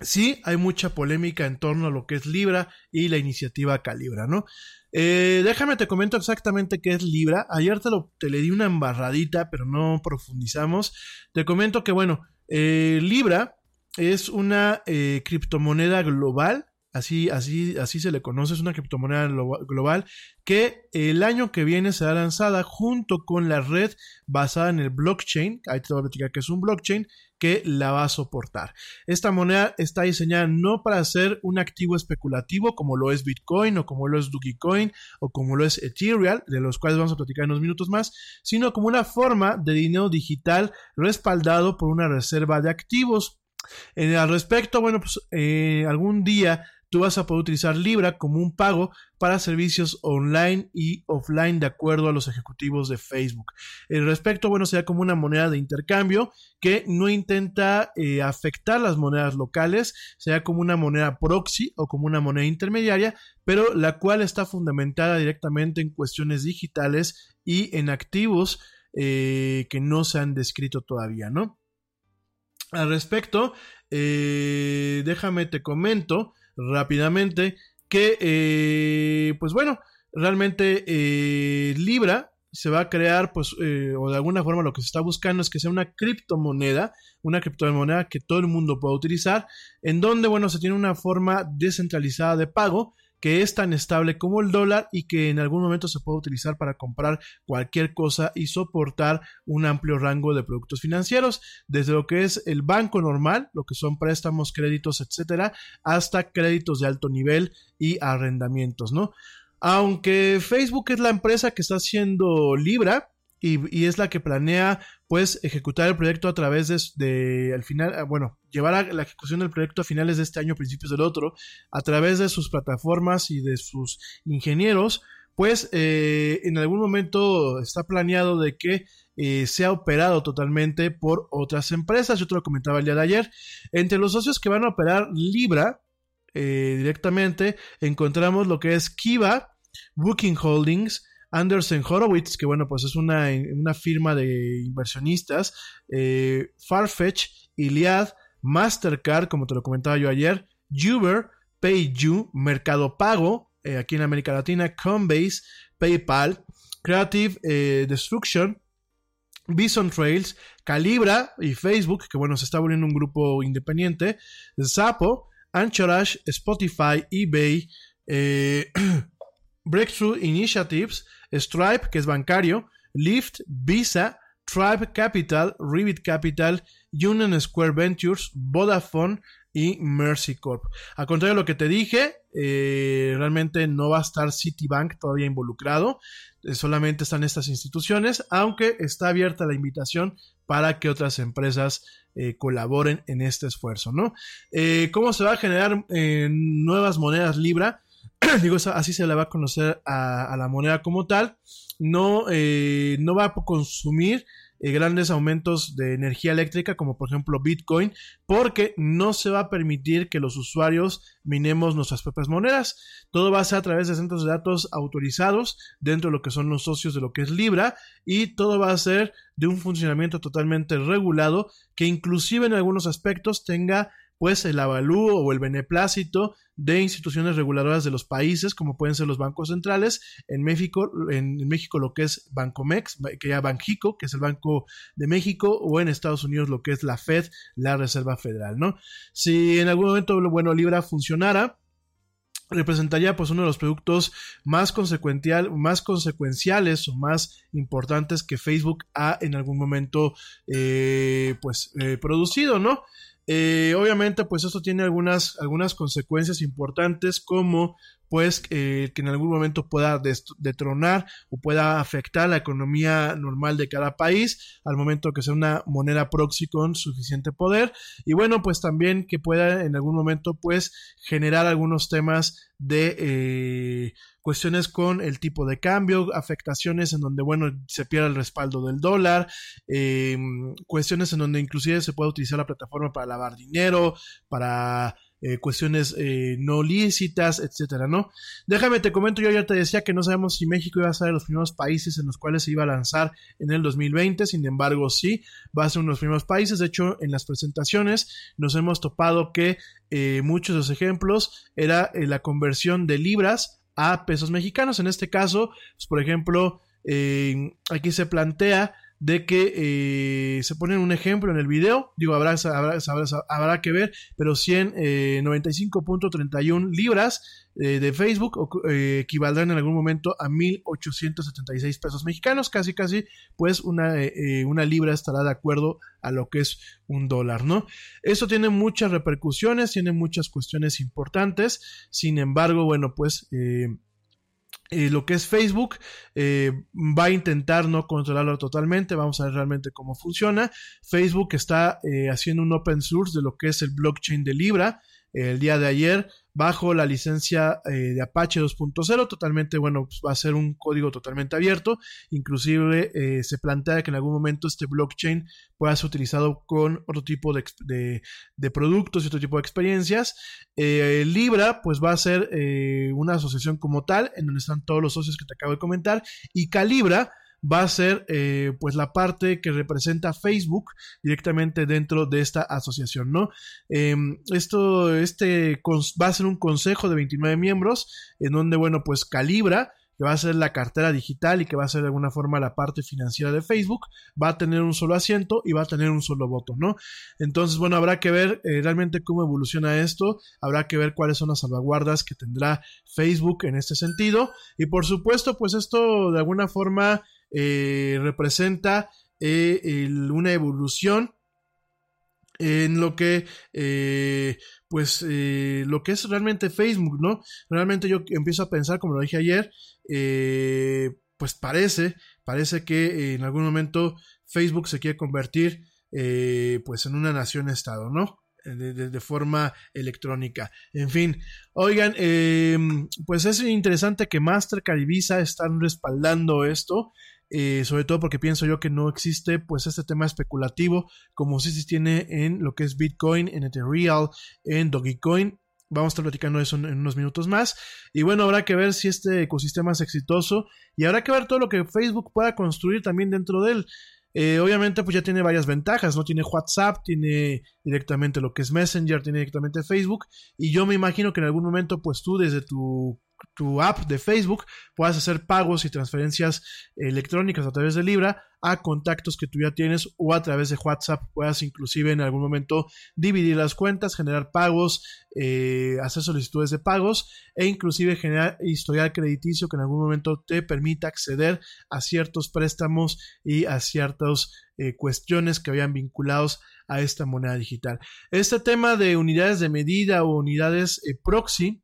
sí hay mucha polémica en torno a lo que es Libra y la iniciativa Calibra, ¿no? Eh, déjame te comento exactamente qué es Libra. Ayer te, lo, le di una embarradita, pero no profundizamos. Te comento que, bueno, eh, Libra es una eh, criptomoneda global así, así, así se le conoce, es una criptomoneda global que el año que viene será lanzada junto con la red basada en el blockchain, ahí te voy a platicar que es un blockchain, que la va a soportar. Esta moneda está diseñada no para ser un activo especulativo como lo es Bitcoin o como lo es Dogecoin o como lo es Ethereum, de los cuales vamos a platicar en unos minutos más, sino como una forma de dinero digital respaldado por una reserva de activos. En, al respecto, bueno, pues eh, algún día tú vas a poder utilizar Libra como un pago para servicios online y offline de acuerdo a los ejecutivos de Facebook. El respecto, bueno, sea como una moneda de intercambio que no intenta eh, afectar las monedas locales, sea como una moneda proxy o como una moneda intermediaria, pero la cual está fundamentada directamente en cuestiones digitales y en activos eh, que no se han descrito todavía, ¿no? Al respecto, eh, déjame te comento rápidamente que, eh, pues bueno, realmente eh, Libra se va a crear, pues, eh, o de alguna forma lo que se está buscando es que sea una criptomoneda, una criptomoneda que todo el mundo pueda utilizar, en donde, bueno, se tiene una forma descentralizada de pago que es tan estable como el dólar y que en algún momento se puede utilizar para comprar cualquier cosa y soportar un amplio rango de productos financieros, desde lo que es el banco normal, lo que son préstamos, créditos, etcétera, hasta créditos de alto nivel y arrendamientos, ¿no? Aunque Facebook es la empresa que está haciendo Libra, y, es la que planea pues ejecutar el proyecto a través de, al final, ah, bueno, llevar a la ejecución del proyecto a finales de este año, principios del otro, a través de sus plataformas y de sus ingenieros, pues eh, en algún momento está planeado de que eh, sea operado totalmente por otras empresas. Yo te lo comentaba el día de ayer. Entre los socios que van a operar Libra eh, directamente, encontramos lo que es Kiva, Booking Holdings, Anderson Horowitz, que bueno, pues es una, una firma de inversionistas, eh, Farfetch, Iliad, Mastercard, como te lo comentaba yo ayer, Uber, PayU, Mercado Pago, eh, aquí en América Latina, Coinbase, PayPal, Creative eh, Destruction, Bison Trails, Calibra y Facebook, que bueno, se está volviendo un grupo independiente, Zapo, Anchorage, Spotify, eBay, Breakthrough Initiatives, Stripe, que es bancario, Lyft, Visa, Tribe Capital, Rivet Capital, Union Square Ventures, Vodafone y Mercy Corp. A contrario de lo que te dije, eh, realmente no va a estar Citibank todavía involucrado, eh, solamente están estas instituciones, aunque está abierta la invitación para que otras empresas eh, colaboren en este esfuerzo, ¿no? ¿Cómo se va a generar nuevas monedas Libra? digo, así se le va a conocer a, la moneda como tal, no, eh, no va a consumir eh, grandes aumentos de energía eléctrica como por ejemplo Bitcoin porque no se va a permitir que los usuarios minemos nuestras propias monedas. Todo va a ser a través de centros de datos autorizados dentro de lo que son los socios de lo que es Libra y todo va a ser de un funcionamiento totalmente regulado que inclusive en algunos aspectos tenga pues el avalúo o el beneplácito de instituciones reguladoras de los países, como pueden ser los bancos centrales, en México, en México lo que es Bancomex, que ya Banjico, que es el Banco de México, o en Estados Unidos lo que es la Fed, la Reserva Federal, ¿no? Si en algún momento, bueno, Libra funcionara, representaría pues uno de los productos más más consecuenciales o más importantes que Facebook ha en algún momento eh, pues eh, producido, ¿no? Eh, obviamente, pues esto tiene algunas, algunas consecuencias importantes como pues eh, que en algún momento pueda detronar o pueda afectar la economía normal de cada país al momento que sea una moneda proxy con suficiente poder. Y bueno pues también que pueda en algún momento pues generar algunos temas de eh, cuestiones con el tipo de cambio, afectaciones en donde, bueno, se pierde el respaldo del dólar, em, cuestiones en donde inclusive se puede utilizar la plataforma para lavar dinero, para eh, cuestiones eh, no lícitas, etcétera, ¿no? Déjame te comento, yo ya te decía que no sabemos si México iba a ser de los primeros países en los cuales se iba a lanzar en el 2020, sin embargo, sí, va a ser uno de los primeros países. De hecho, en las presentaciones nos hemos topado que eh, muchos de los ejemplos era la conversión de libras a pesos mexicanos. En este caso, pues, por ejemplo, aquí se plantea de que eh, se pone un ejemplo en el video, digo, habrá, habrá, que ver, pero 195.31 eh, libras eh, de Facebook equivaldrán en algún momento a 1.876 pesos mexicanos, casi casi, pues una, una libra estará de acuerdo a lo que es un dólar, ¿no? Esto tiene muchas repercusiones, tiene muchas cuestiones importantes, sin embargo, bueno, pues eh, lo que es Facebook eh, va a intentar no controlarlo totalmente, vamos a ver realmente cómo funciona. Facebook está eh, haciendo un open source de lo que es el blockchain de Libra el día de ayer bajo la licencia eh, de Apache 2.0, totalmente, bueno, pues va a ser un código totalmente abierto, inclusive eh, se plantea que en algún momento este blockchain pueda ser utilizado con otro tipo de, productos y otro tipo de experiencias. Eh, Libra, pues va a ser una asociación como tal, en donde están todos los socios que te acabo de comentar, y Calibra, va a ser eh, pues la parte que representa Facebook directamente dentro de esta asociación, ¿no? Em, esto, este va a ser un consejo de 29 miembros en donde, bueno, pues Calibra que va a ser la cartera digital y que va a ser de alguna forma la parte financiera de Facebook, va a tener un solo asiento y va a tener un solo voto, ¿no? Entonces, bueno, habrá que ver eh, realmente cómo evoluciona esto, habrá que ver cuáles son las salvaguardas que tendrá Facebook en este sentido y por supuesto, pues esto de alguna forma eh, representa eh, una evolución en lo que eh, pues eh, lo que es realmente Facebook, ¿no? Realmente yo empiezo a pensar, como lo dije ayer, pues parece, parece que en algún momento Facebook se quiere convertir pues en una nación-estado, ¿no? De, forma electrónica. En fin, oigan, pues es interesante que Mastercard y Visa están respaldando esto. Eh, sobre todo porque pienso yo que no existe pues este tema especulativo como si se tiene en lo que es Bitcoin, en Ethereum, en Dogecoin. Vamos a estar platicando eso en, unos minutos más. Y bueno, habrá que ver si este ecosistema es exitoso y habrá que ver todo lo que Facebook pueda construir también dentro de él. Eh, obviamente, pues ya tiene varias ventajas, ¿no? Tiene WhatsApp, tiene directamente lo que es Messenger, tiene directamente Facebook. Y yo me imagino que en algún momento, pues tú desde tu tu app de Facebook puedas hacer pagos y transferencias electrónicas a través de Libra a contactos que tú ya tienes o a través de WhatsApp puedas inclusive en algún momento dividir las cuentas, generar pagos, eh, hacer solicitudes de pagos e inclusive generar historial crediticio que en algún momento te permita acceder a ciertos préstamos y a ciertas eh, cuestiones que habían vinculados a esta moneda digital. Este tema de unidades de medida o unidades eh, proxy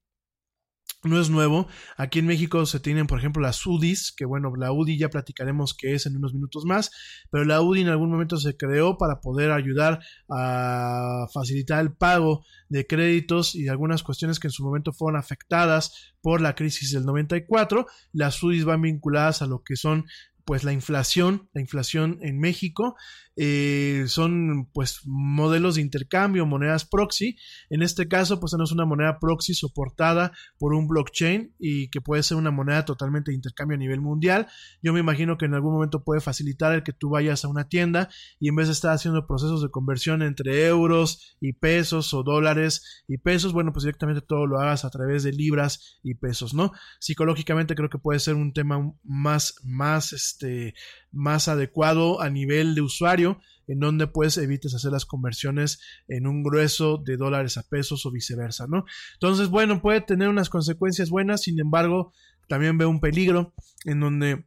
no es nuevo. Aquí en México se tienen, por ejemplo, las UDIs, que bueno, la UDI ya platicaremos qué es en unos minutos más, pero la UDI en algún momento se creó para poder ayudar a facilitar el pago de créditos y algunas cuestiones que en su momento fueron afectadas por la crisis del 94. Las UDIs van vinculadas a lo que son pues la inflación, la inflación en México, eh, son pues modelos de intercambio, monedas proxy. En este caso, pues tenemos una moneda proxy soportada por un blockchain y que puede ser una moneda totalmente de intercambio a nivel mundial. Yo me imagino que en algún momento puede facilitar el que tú vayas a una tienda y en vez de estar haciendo procesos de conversión entre euros y pesos o dólares y pesos, bueno, pues directamente todo lo hagas a través de libras y pesos, ¿no? Psicológicamente creo que puede ser un tema más, más, este, más adecuado a nivel de usuario, en donde pues evites hacer las conversiones en un grueso de dólares a pesos o viceversa, ¿no? Entonces, bueno, puede tener unas consecuencias buenas, sin embargo, también veo un peligro en donde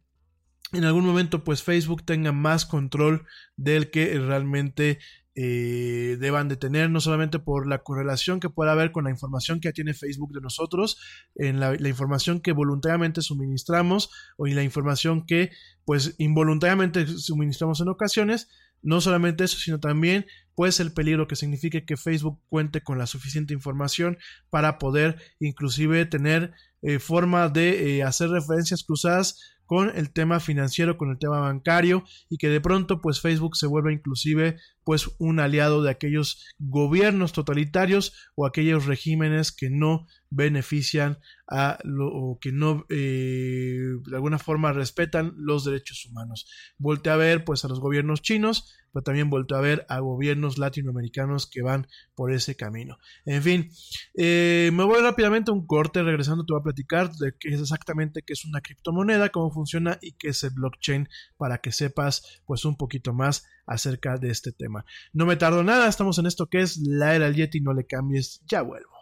en algún momento pues Facebook tenga más control del que realmente eh, deban de tener, no solamente por la correlación que pueda haber con la información que tiene Facebook de nosotros, en la, información que voluntariamente suministramos o en la información que pues involuntariamente suministramos en ocasiones, no solamente eso, sino también pues el peligro que signifique que Facebook cuente con la suficiente información para poder inclusive tener eh, forma de eh, hacer referencias cruzadas con el tema financiero, con el tema bancario y que de pronto pues Facebook se vuelva inclusive pues un aliado de aquellos gobiernos totalitarios o aquellos regímenes que no benefician a lo o que no eh, de alguna forma respetan los derechos humanos. Volte a ver pues a los gobiernos chinos, pero también vuelto a ver a gobiernos latinoamericanos que van por ese camino. En fin, eh, me voy rápidamente a un corte, regresando te voy a platicar de qué es exactamente qué es una criptomoneda, cómo funciona y qué es el blockchain para que sepas pues un poquito más acerca de este tema. No me tardo nada, estamos en esto que es la era del Yeti, no le cambies, ya vuelvo.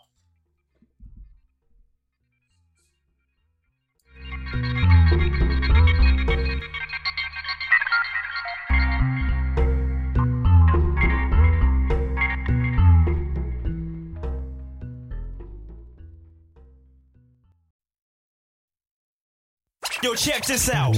Yo, check this out.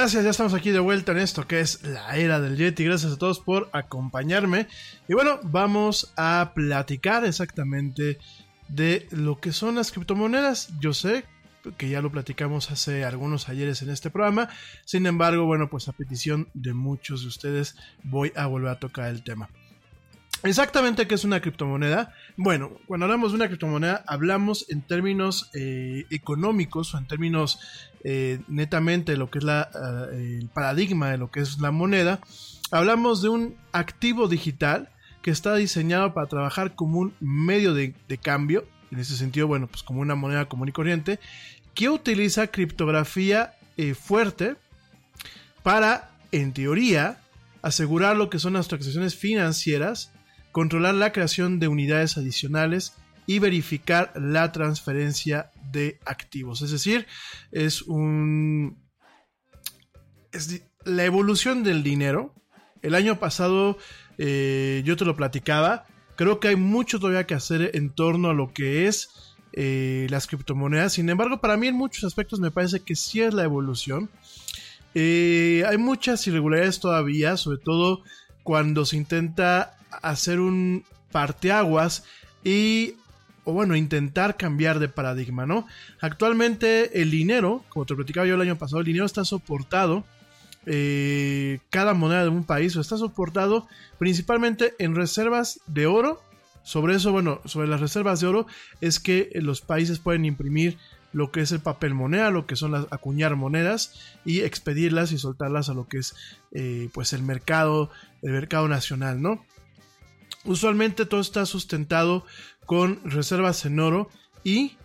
Gracias, ya estamos aquí de vuelta en esto que es la era del Yeti. Gracias a todos por acompañarme. Y bueno, vamos a platicar exactamente de lo que son las criptomonedas. Yo sé que ya lo platicamos hace algunos ayeres en este programa. Sin embargo, bueno, pues a petición de muchos de ustedes voy a volver a tocar el tema. Exactamente qué es una criptomoneda. Bueno, cuando hablamos de una criptomoneda, hablamos en términos eh, económicos o en términos eh, netamente de lo que es uh, el paradigma de lo que es la moneda. Hablamos de un activo digital que está diseñado para trabajar como un medio de, cambio. En ese sentido, bueno, pues como una moneda común y corriente, que utiliza criptografía eh, fuerte para, en teoría, asegurar lo que son las transacciones financieras controlar la creación de unidades adicionales y verificar la transferencia de activos. Es decir, es un... Es la evolución del dinero. El año pasado eh, yo te lo platicaba. Creo que hay mucho todavía que hacer en torno a lo que es eh, las criptomonedas. Sin embargo, para mí en muchos aspectos me parece que sí es la evolución. Eh, hay muchas irregularidades todavía, sobre todo cuando se intenta hacer un parteaguas y o bueno, intentar cambiar de paradigma, ¿no? Actualmente el dinero, como te platicaba yo el año pasado, el dinero está soportado, eh, cada moneda de un país está soportado principalmente en reservas de oro. Sobre eso, bueno, sobre las reservas de oro es que los países pueden imprimir lo que es el papel moneda, lo que son las acuñar monedas y expedirlas y soltarlas a lo que es eh, pues el mercado, el mercado nacional, ¿no? Usualmente todo está sustentado con reservas en oro y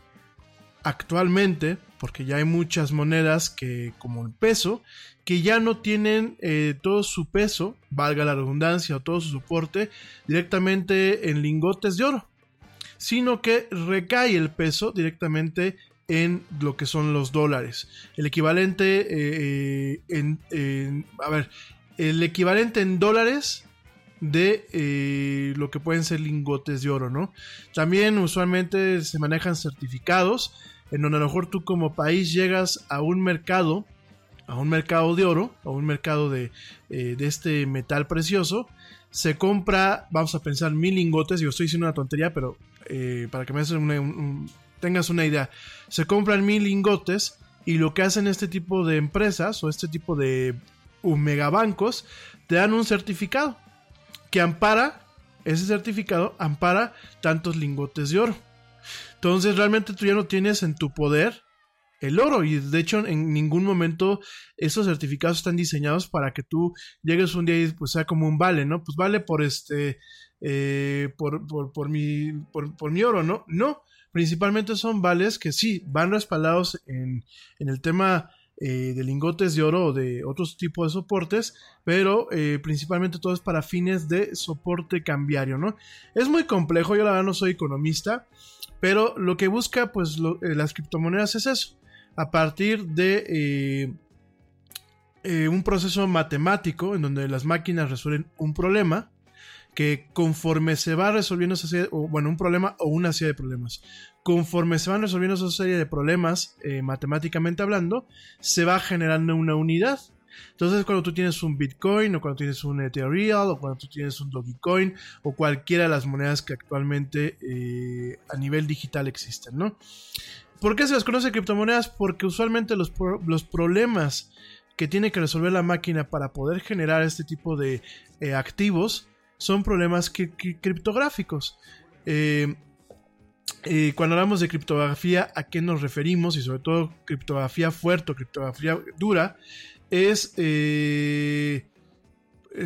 actualmente, porque ya hay muchas monedas que, como el peso, que ya no tienen eh, todo su peso, valga la redundancia, o todo su soporte directamente en lingotes de oro, sino que recae el peso directamente en lo que son los dólares. El equivalente eh, en, en, a ver, el equivalente en dólares de eh, lo que pueden ser lingotes de oro, ¿no? También usualmente se manejan certificados en donde a lo mejor tú como país llegas a un mercado a un mercado de oro, a un mercado de, eh, de este metal precioso, se compra, vamos a pensar, mil lingotes, yo estoy diciendo una tontería, pero eh, para que me tengas una idea, se compran mil lingotes y lo que hacen este tipo de empresas o este tipo de megabancos, te dan un certificado que ampara, ese certificado ampara tantos lingotes de oro. Entonces realmente tú ya no tienes en tu poder el oro y de hecho en ningún momento esos certificados están diseñados para que tú llegues un día y pues sea como un vale, ¿no? Pues vale por este, eh, por, por, mi, por, mi oro, ¿no? No, principalmente son vales que sí, van respaldados en, en el tema eh, de lingotes de oro o de otros tipos de soportes, pero eh, principalmente todo es para fines de soporte cambiario, ¿no? Es muy complejo, yo la verdad no soy economista, pero lo que busca pues las criptomonedas es eso, a partir de eh, eh, un proceso matemático en donde las máquinas resuelven un problema que conforme se va resolviendo esa serie, bueno, un problema o una serie de problemas, conforme se van resolviendo esa serie de problemas, eh, matemáticamente hablando, se va generando una unidad. Entonces, cuando tú tienes un Bitcoin, o cuando tienes un Ethereum, o cuando tú tienes un Dogecoin, o cualquiera de las monedas que actualmente a nivel digital existen, ¿no? ¿Por qué se les conoce criptomonedas? Porque usualmente los, los problemas que tiene que resolver la máquina para poder generar este tipo de eh, activos son problemas criptográficos. Eh, eh, cuando hablamos de criptografía, ¿a qué nos referimos? Y sobre todo criptografía fuerte o criptografía dura, es,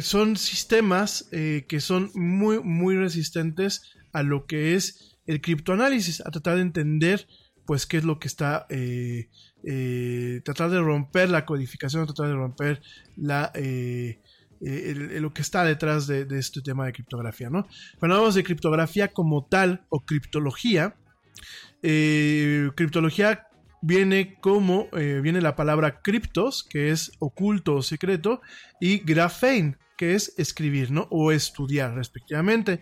son sistemas que son muy, muy resistentes a lo que es el criptoanálisis, a tratar de entender pues qué es lo que está, eh, eh, tratar de romper la codificación, tratar de romper la, eh, lo que está detrás de, este tema de criptografía, ¿no? Cuando hablamos de criptografía como tal o criptología, criptología viene como, viene la palabra criptos, que es oculto o secreto, y graphein, que es escribir, ¿no? O estudiar, respectivamente.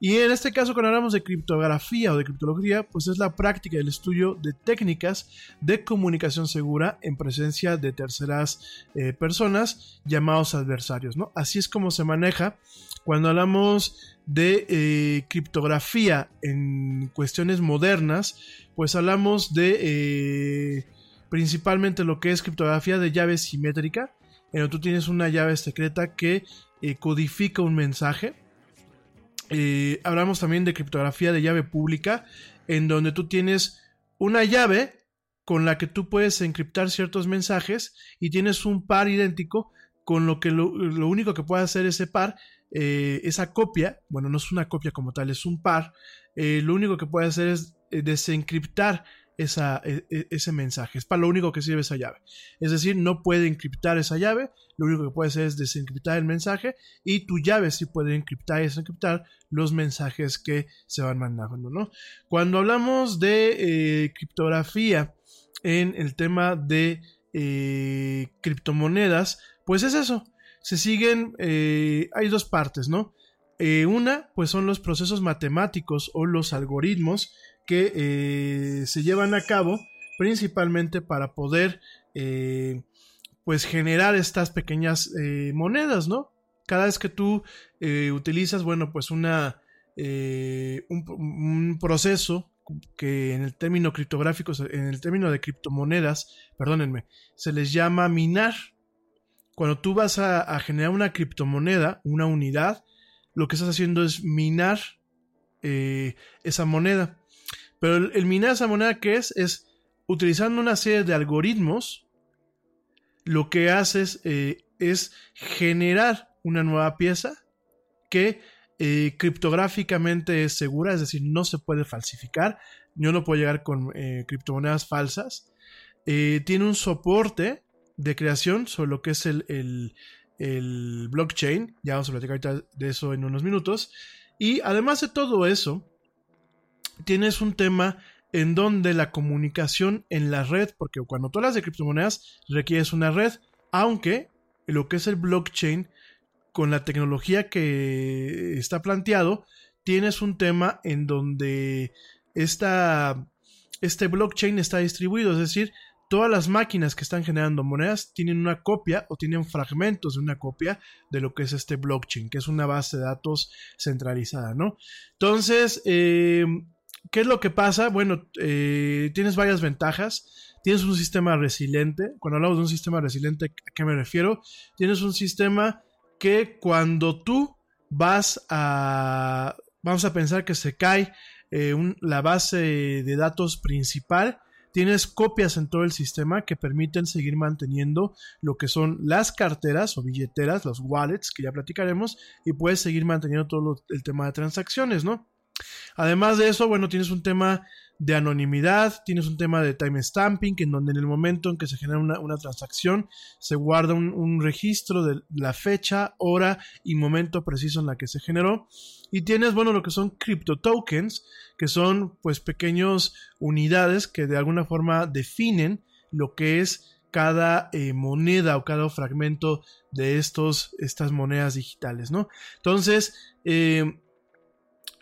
Y en este caso, cuando hablamos de criptografía o de criptología, pues es la práctica del estudio de técnicas de comunicación segura en presencia de terceras eh, personas llamados adversarios, ¿no? Así es como se maneja cuando hablamos de eh, criptografía en cuestiones modernas, pues hablamos de eh, principalmente lo que es criptografía de llave simétrica, en donde tú tienes una llave secreta que codifica un mensaje eh, hablamos también de criptografía de llave pública, en donde tú tienes una llave con la que tú puedes encriptar ciertos mensajes y tienes un par idéntico con lo que lo, único que puede hacer ese par, eh, esa copia, bueno, no es una copia como tal, es un par, eh, lo único que puede hacer es desencriptar esa, e, e, ese mensaje. Es para lo único que sirve esa llave. Es decir, no puede encriptar esa llave, lo único que puede hacer es desencriptar el mensaje y tu llave sí puede encriptar y desencriptar los mensajes que se van mandando, ¿no? Cuando hablamos de eh, criptografía en el tema de eh, criptomonedas, pues es eso. Se siguen, eh, hay dos partes, ¿no? una, pues son los procesos matemáticos o los algoritmos que eh, se llevan a cabo principalmente para poder eh, pues generar estas pequeñas eh, monedas, ¿no? Cada vez que tú utilizas, bueno, pues una, un, proceso que en el término criptográfico, en el término de criptomonedas, perdónenme, se les llama minar. Cuando tú vas a generar una criptomoneda, una unidad, lo que estás haciendo es minar esa moneda. Pero el, minar esa moneda que es, es utilizando una serie de algoritmos, lo que haces eh, es generar una nueva pieza que eh, criptográficamente es segura, es decir, no se puede falsificar. Yo no puedo llegar con eh, criptomonedas falsas. tiene un soporte de creación sobre lo que es el, el, el blockchain. Ya vamos a platicar ahorita de eso en unos minutos. Y además de todo eso, tienes un tema en donde la comunicación en la red, porque cuando tú hablas de criptomonedas requieres una red, aunque lo que es el blockchain, con la tecnología que está planteado, tienes un tema en donde esta, este blockchain está distribuido, es decir, todas las máquinas que están generando monedas tienen una copia o tienen fragmentos de una copia de lo que es este blockchain, que es una base de datos centralizada, ¿no? Entonces, eh, ¿qué es lo que pasa? Bueno, eh, tienes varias ventajas. Tienes un sistema resiliente. Cuando hablamos de un sistema resiliente, ¿a qué me refiero? Tienes un sistema que cuando tú vas a, vamos a pensar que se cae eh, la base de datos principal, tienes copias en todo el sistema que permiten seguir manteniendo lo que son las carteras o billeteras, los wallets que ya platicaremos, y puedes seguir manteniendo todo el tema de transacciones, ¿no? Además de eso, bueno, tienes un tema de anonimidad, tienes un tema de time stamping, en donde en el momento en que se genera una, transacción se guarda un, registro de la fecha, hora y momento preciso en la que se generó. Y tienes, bueno, lo que son crypto tokens, que son pues pequeños unidades que de alguna forma definen lo que es cada eh, moneda o cada fragmento de estos, estas monedas digitales, ¿no? Entonces, eh,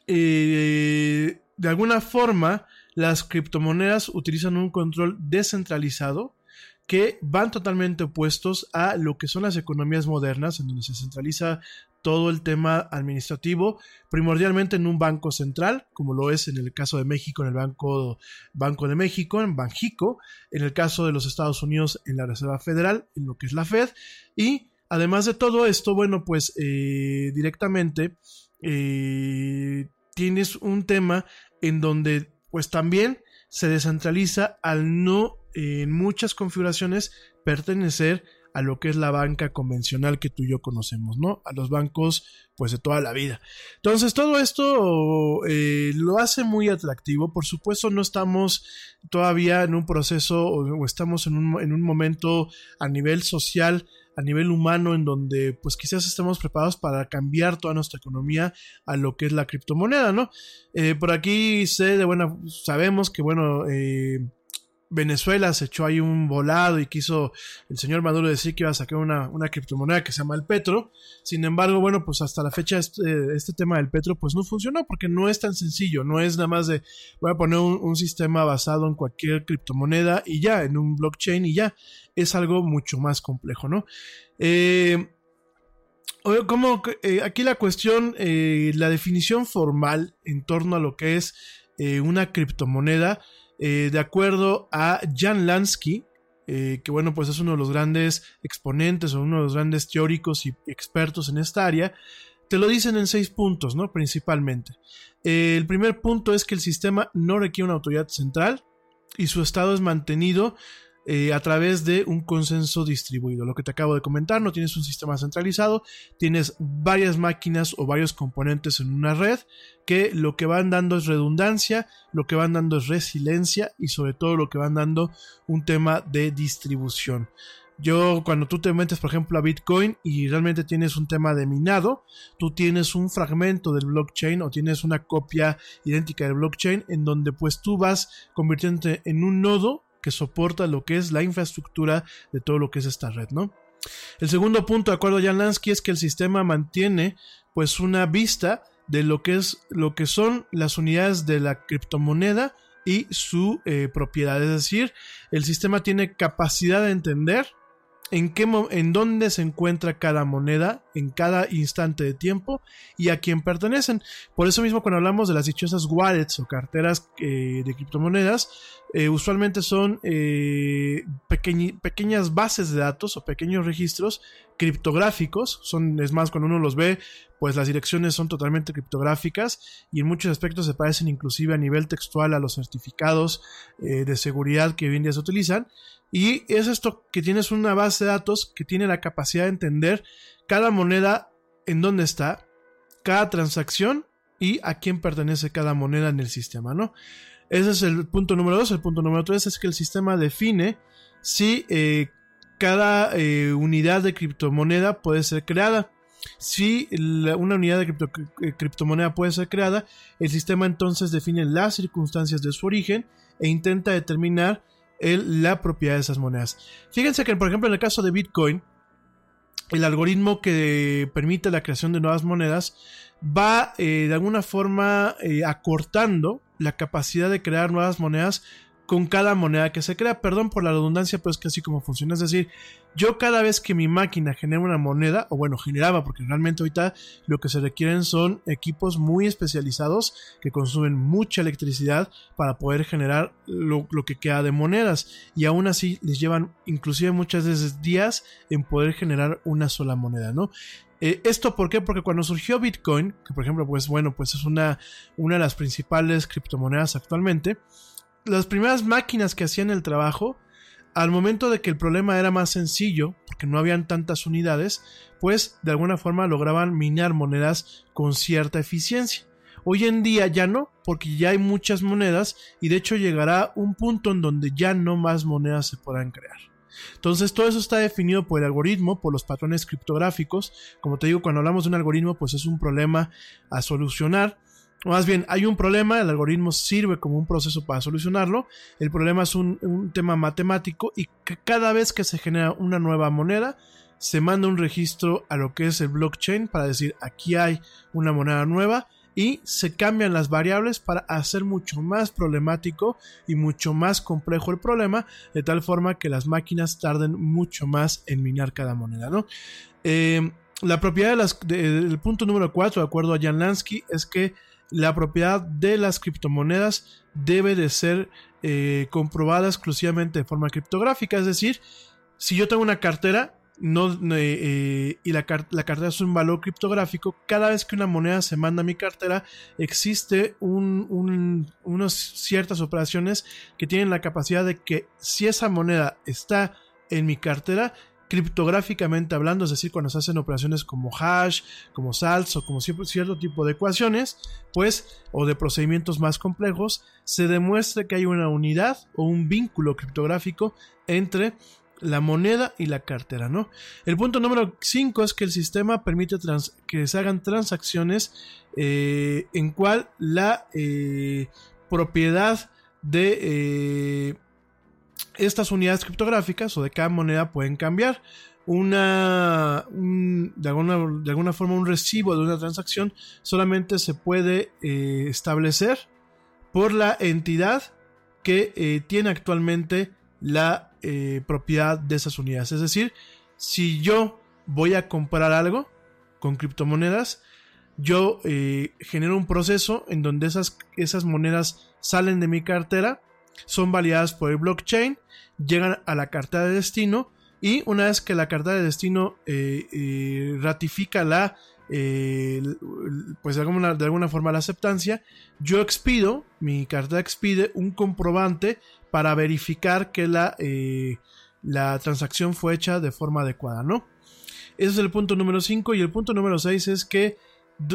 eh, de alguna forma, las criptomonedas utilizan un control descentralizado que van totalmente opuestos a lo que son las economías modernas, en donde se centraliza todo el tema administrativo, primordialmente en un banco central, como lo es en el caso de México, en el Banco, banco de México, en Banjico, en el caso de los Estados Unidos, en la Reserva Federal, en lo que es la Fed, y además de todo esto, bueno, pues eh, directamente eh, tienes un tema en donde pues también se descentraliza al no en muchas configuraciones pertenecer a lo que es la banca convencional que tú y yo conocemos, ¿no? A los bancos, pues de toda la vida. Entonces, todo esto eh, lo hace muy atractivo. Por supuesto, no estamos todavía en un proceso o, estamos en un, en un momento a nivel social a nivel humano en donde pues quizás estemos preparados para cambiar toda nuestra economía a lo que es la criptomoneda, ¿no? Eh, por aquí sé de buena, sabemos que bueno, eh, Venezuela se echó ahí un volado y quiso el señor Maduro decir que iba a sacar una, criptomoneda que se llama el Petro. Sin embargo, bueno, pues hasta la fecha este, este, tema del Petro pues no funcionó porque no es tan sencillo, no es nada más de voy a poner un, sistema basado en cualquier criptomoneda y ya, en un blockchain y ya. Es algo mucho más complejo, ¿no? Eh, como eh, aquí la cuestión, eh, la definición formal en torno a lo que es una criptomoneda, eh, de acuerdo a Jan Lansky, eh, que bueno, pues es uno de los grandes exponentes o uno de los grandes teóricos y expertos en esta área, te lo dicen en seis puntos, ¿no? Principalmente. Eh, el primer punto es que el sistema no requiere una autoridad central y su estado es mantenido eh, a través de un consenso distribuido. Lo que te acabo de comentar, no tienes un sistema centralizado, tienes varias máquinas o varios componentes en una red que lo que van dando es redundancia, lo que van dando es resiliencia y sobre todo lo que van dando un tema de distribución. Yo, cuando tú te metes, por ejemplo, a Bitcoin y realmente tienes un tema de minado, tú tienes un fragmento del blockchain o tienes una copia idéntica del blockchain en donde pues tú vas convirtiéndote en un nodo que soporta lo que es la infraestructura de todo lo que es esta red, ¿no? El segundo punto, de acuerdo a Jan Lansky, es que el sistema mantiene pues una vista de lo que es lo que son las unidades de la criptomoneda y su eh, propiedad. Es decir, el sistema tiene capacidad de entender en, qué, en dónde se encuentra cada moneda en cada instante de tiempo y a quién pertenecen. Por eso mismo cuando hablamos de las dichosas wallets o carteras eh, de criptomonedas, eh, usualmente son eh, pequeñas bases de datos o pequeños registros criptográficos. Son, es más, cuando uno los ve, pues las direcciones son totalmente criptográficas y en muchos aspectos se parecen inclusive a nivel textual a los certificados de seguridad que hoy en día se utilizan. Y es esto que tienes una base de datos que tiene la capacidad de entender cada moneda en dónde está, cada transacción y a quién pertenece cada moneda en el sistema, ¿no? Ese es el punto número dos. El punto número tres es que el sistema define si eh, cada eh, unidad de criptomoneda puede ser creada. Si una unidad de eh, criptomoneda puede ser creada, el sistema entonces define las circunstancias de su origen e intenta determinar la propiedad de esas monedas. Fíjense que, por ejemplo, en el caso de Bitcoin, el algoritmo que permite la creación de nuevas monedas va eh, de alguna forma eh, acortando la capacidad de crear nuevas monedas con cada moneda que se crea. Perdón por la redundancia, pero es que así como funciona. Es decir, yo cada vez que mi máquina genera una moneda, o bueno, generaba, porque realmente ahorita lo que se requieren son equipos muy especializados que consumen mucha electricidad para poder generar lo, que queda de monedas. Y aún así les llevan inclusive muchas veces días en poder generar una sola moneda, ¿no? Eh, ¿Esto por qué? Porque cuando surgió Bitcoin, que por ejemplo, pues bueno, pues es una, una de las principales criptomonedas actualmente, las primeras máquinas que hacían el trabajo, al momento de que el problema era más sencillo, porque no habían tantas unidades, pues de alguna forma lograban minar monedas con cierta eficiencia. Hoy en día ya no, porque ya hay muchas monedas y de hecho llegará un punto en donde ya no más monedas se podrán crear. Entonces todo eso está definido por el algoritmo, por los patrones criptográficos. Como te digo, cuando hablamos de un algoritmo, pues es un problema a solucionar más bien, hay un problema, el algoritmo sirve como un proceso para solucionarlo. El problema es un, tema matemático y que cada vez que se genera una nueva moneda, se manda un registro a lo que es el blockchain para decir aquí hay una moneda nueva y se cambian las variables para hacer mucho más problemático y mucho más complejo el problema, de tal forma que las máquinas tarden mucho más en minar cada moneda, ¿no? Eh, la propiedad de las, del punto número 4, de acuerdo a Jan Lansky, es que la propiedad de las criptomonedas debe de ser eh, comprobada exclusivamente de forma criptográfica. Es decir, si yo tengo una cartera no, eh, eh, y la, la, cartera es un valor criptográfico, cada vez que una moneda se manda a mi cartera, existe un, unas ciertas operaciones que tienen la capacidad de que si esa moneda está en mi cartera, criptográficamente hablando, es decir, cuando se hacen operaciones como hash, como salts o como cierto tipo de ecuaciones, pues, o de procedimientos más complejos, se demuestra que hay una unidad o un vínculo criptográfico entre la moneda y la cartera, ¿no? El punto número 5 es que el sistema permite que se hagan transacciones eh, en cual la eh, propiedad de eh, estas unidades criptográficas o de cada moneda pueden cambiar. Una, de, alguna, de, alguna, forma un recibo de una transacción solamente se puede eh, establecer por la entidad que eh, tiene actualmente la eh, propiedad de esas unidades. Es decir, si yo voy a comprar algo con criptomonedas, yo genero un proceso en donde esas, esas monedas salen de mi cartera son validadas por el blockchain, llegan a la carta de destino y una vez que la carta de destino eh, eh, ratifica la, eh, pues de alguna, forma la aceptancia, yo expido, mi carta expide un comprobante para verificar que la, la transacción fue hecha de forma adecuada, ¿no? Ese es el punto número 5 y el punto número 6 es que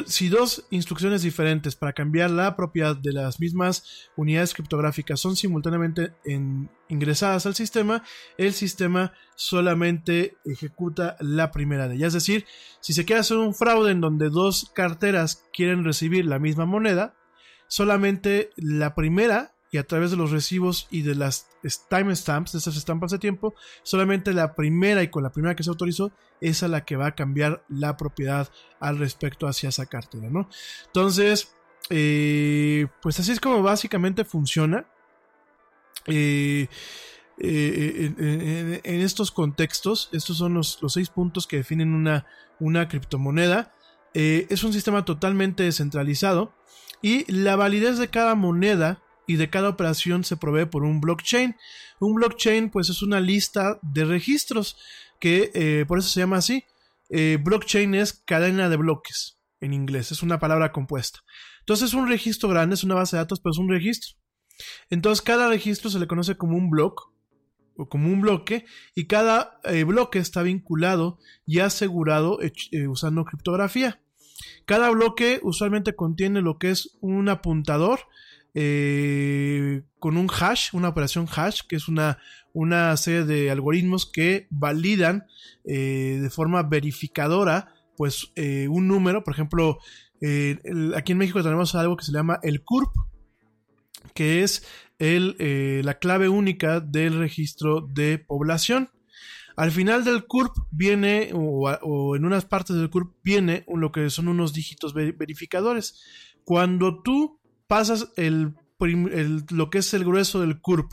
si dos instrucciones diferentes para cambiar la propiedad de las mismas unidades criptográficas son simultáneamente ingresadas al sistema, el sistema solamente ejecuta la primera de ellas. Es decir, si se quiere hacer un fraude en donde dos carteras quieren recibir la misma moneda, solamente la primera y a través de los recibos y de las timestamps, de esas estampas de tiempo, solamente la primera y con la primera que se autorizó, es a la que va a cambiar la propiedad al respecto hacia esa cartera, ¿no? Entonces, eh, pues así es como básicamente funciona. Eh, eh, en, estos contextos, estos son los, seis puntos que definen una, una criptomoneda. es un sistema totalmente descentralizado y la validez de cada moneda y de cada operación se provee por un blockchain. Un blockchain pues es una lista de registros que eh, por eso se llama así. Eh, blockchain es cadena de bloques en inglés, es una palabra compuesta. Entonces es un registro grande, es una base de datos, pero es un registro. Entonces cada registro se le conoce como un block o como un bloque y cada eh, bloque está vinculado y asegurado usando criptografía. Cada bloque usualmente contiene lo que es un apuntador eh, con un hash, una operación hash, que es una, una serie de algoritmos que validan eh, de forma verificadora pues eh, un número, por ejemplo, aquí en México tenemos algo que se llama el CURP, que es el, la clave única del registro de población. Al final del CURP viene, o, o, en unas partes del CURP viene lo que son unos dígitos verificadores. Cuando tú pasas el lo que es el grueso del CURP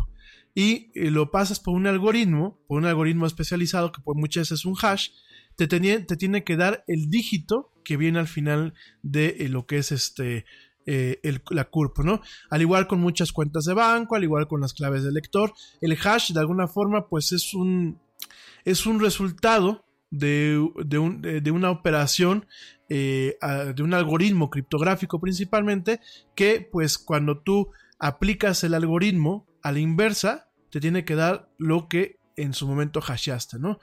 y eh, lo pasas por un algoritmo, por un algoritmo especializado que por muchas veces es un hash, te, te tiene que dar el dígito que viene al final de eh, lo que es este eh, la CURP, ¿no? Al igual con muchas cuentas de banco, al igual con las claves de lector, el hash de alguna forma pues es un, es un resultado de, una operación, eh, de un algoritmo criptográfico principalmente, que pues cuando tú aplicas el algoritmo a la inversa, te tiene que dar lo que en su momento hasheaste, ¿no?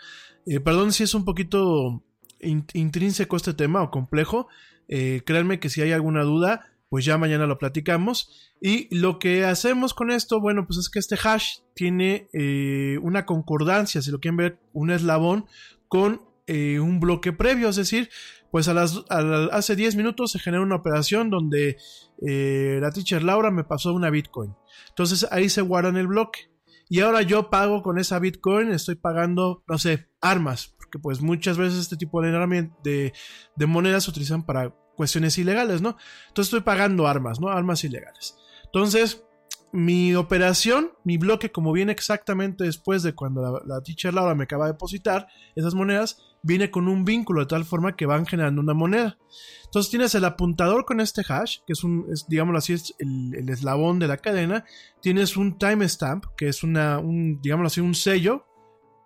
Eh, perdón si es un poquito intrínseco este tema o complejo, créanme que si hay alguna duda, pues ya mañana lo platicamos. Y lo que hacemos con esto, bueno, pues es que este hash tiene eh, una concordancia, si lo quieren ver, un eslabón con eh, un bloque previo, es decir, pues a las, hace 10 minutos se genera una operación donde eh, la teacher Laura me pasó una Bitcoin. Entonces ahí se guarda en el bloque. Y ahora yo pago con esa Bitcoin, estoy pagando, no sé, armas, porque pues muchas veces este tipo de, de, de monedas se utilizan para cuestiones ilegales, ¿no? Entonces estoy pagando armas, ¿no? Armas ilegales. Entonces, mi operación, mi bloque, como viene exactamente después de cuando la, teacher Laura me acaba de depositar esas monedas, viene con un vínculo de tal forma que van generando una moneda. Entonces tienes el apuntador con este hash, que es un, digámoslo así, es el, eslabón de la cadena. Tienes un timestamp, que es una, un, digámoslo así, un sello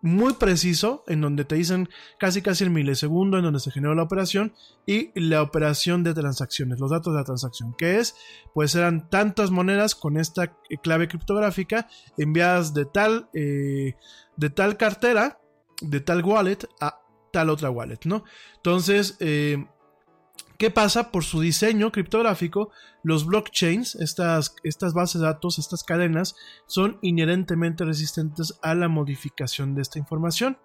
muy preciso en donde te dicen casi casi el milisegundo en donde se generó la operación y la operación de transacciones, los datos de la transacción, que es, pues eran tantas monedas con esta clave criptográfica enviadas de tal, eh, de tal cartera, de tal wallet a tal otra wallet, ¿no? Entonces, eh, ¿Qué pasa? Por su diseño criptográfico, los blockchains, estas, bases de datos, estas cadenas, son inherentemente resistentes a la modificación de esta información.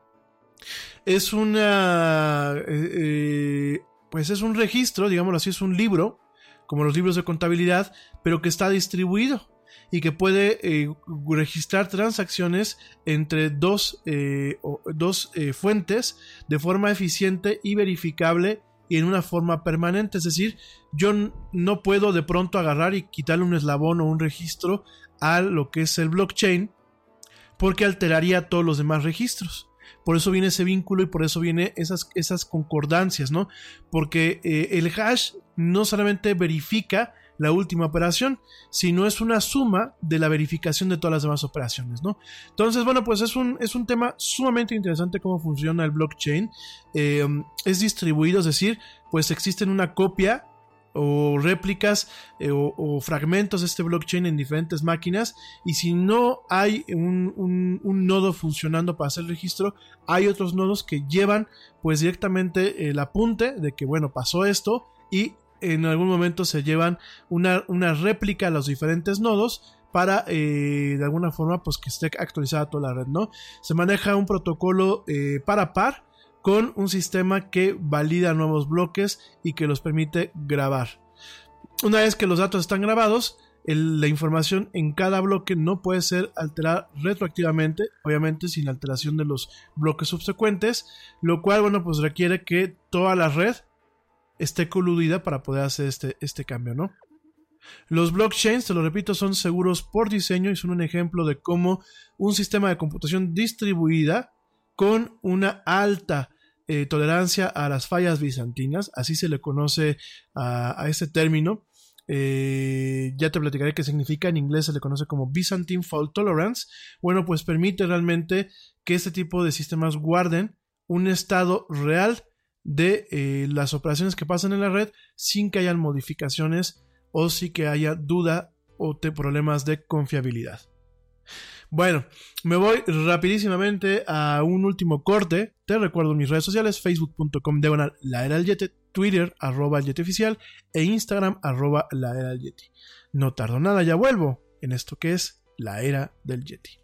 Es una. Eh, eh, pues es un registro, digámoslo así, es un libro, como los libros de contabilidad, pero que está distribuido y que puede eh, registrar transacciones entre dos, dos fuentes de forma eficiente y verificable y en una forma permanente. Es decir, yo no puedo de pronto agarrar y quitarle un eslabón o un registro a lo que es el blockchain porque alteraría todos los demás registros. Por eso viene ese vínculo y por eso viene esas, esas concordancias, ¿no? Porque eh, el hash no solamente verifica la última operación, sino es una suma de la verificación de todas las demás operaciones, ¿no? Entonces, bueno, pues es un, es un tema sumamente interesante cómo funciona el blockchain. Eh, es distribuido, es decir, pues existen una copia o réplicas eh, o, fragmentos de este blockchain en diferentes máquinas y si no hay un, nodo funcionando para hacer el registro hay otros nodos que llevan pues directamente el apunte de que bueno pasó esto y en algún momento se llevan una, réplica a los diferentes nodos para eh, de alguna forma pues que esté actualizada toda la red, ¿no? Se maneja un protocolo eh, para par con un sistema que valida nuevos bloques y que los permite grabar. Una vez que los datos están grabados, la información en cada bloque no puede ser alterada retroactivamente, obviamente sin alteración de los bloques subsecuentes, lo cual, bueno, pues requiere que toda la red esté coludida para poder hacer este, este cambio, ¿no? Los blockchains, te lo repito, son seguros por diseño y son un ejemplo de cómo un sistema de computación distribuida con una alta eh, tolerancia a las fallas bizantinas, así se le conoce a, este término. Eh, ya te platicaré qué significa, en inglés se le conoce como Byzantine Fault Tolerance. Bueno, pues permite realmente que este tipo de sistemas guarden un estado real de eh, las operaciones que pasan en la red sin que hayan modificaciones o sin que haya duda o problemas de confiabilidad. Bueno, me voy rapidísimamente a un último corte. Te recuerdo mis redes sociales, facebook.com diagonal la era del yete, twitter arroba el yeti oficial e instagram arroba la era del yeti. No tardo nada, ya vuelvo en esto que es la era del yeti.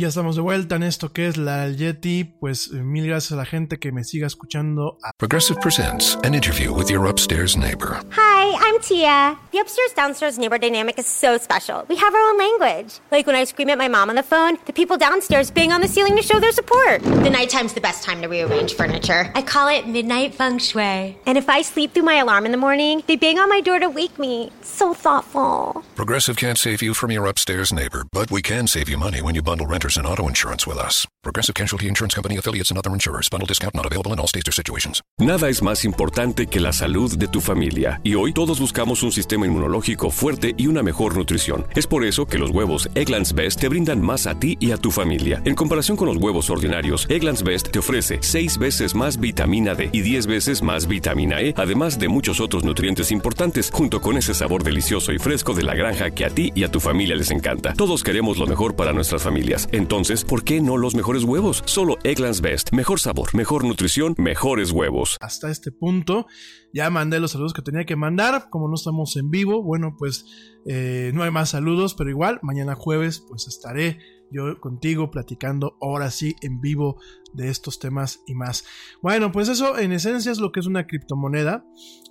Ya estamos de vuelta en esto que es la Yeti. Pues eh, mil gracias a la gente que me siga escuchando. Progressive presents an interview with your upstairs neighbor. Hi, I'm Tia. The upstairs downstairs neighbor dynamic is so special. We have our own language. Like when I scream at my mom on the phone, the people downstairs bang on the ceiling to show their support. The nighttime's the best time to rearrange furniture. I call it midnight feng shui. And if I sleep through my alarm in the morning, they bang on my door to wake me. So thoughtful. Progressive can't save you from your upstairs neighbor, but we can save you money when you bundle renters and auto insurance with us. Progressive Casualty Insurance Company affiliates and other insurers. Bundle discount not available in all states or situations. Nada es más importante que la salud de tu familia, y hoy todos buscamos un sistema inmunológico fuerte y una mejor nutrición. Es por eso que los huevos Egglands Best te brindan más a ti y a tu familia. En comparación con los huevos ordinarios, Egglands Best te ofrece 6 veces más vitamina D y 10 veces más vitamina E, además de muchos otros nutrientes importantes, junto con ese sabor delicioso y fresco de la granja que a ti y a tu familia les encanta. Todos queremos lo mejor para nuestras familias. Entonces, ¿por qué no los mejores huevos? Solo Egglands Best. Mejor sabor, mejor nutrición, mejores huevos. Hasta este punto ya mandé los saludos que tenía que mandar. Como no estamos en vivo, bueno, pues eh, no hay más saludos, pero igual mañana jueves pues estaré yo contigo platicando ahora sí en vivo de estos temas y más. Bueno, pues eso en esencia es lo que es una criptomoneda.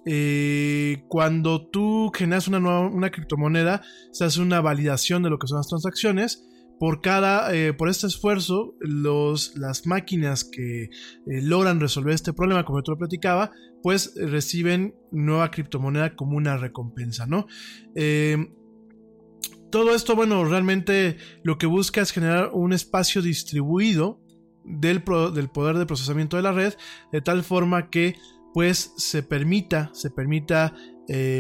Eh, cuando tú generas una, nueva, una criptomoneda, se hace una validación de lo que son las transacciones por cada, eh, por este esfuerzo, los, las máquinas que eh, logran resolver este problema, como yo te lo platicaba, pues eh, reciben nueva criptomoneda como una recompensa, ¿no? todo esto, bueno, realmente lo que busca es generar un espacio distribuido del, del poder de procesamiento de la red, de tal forma que pues se permita, se permita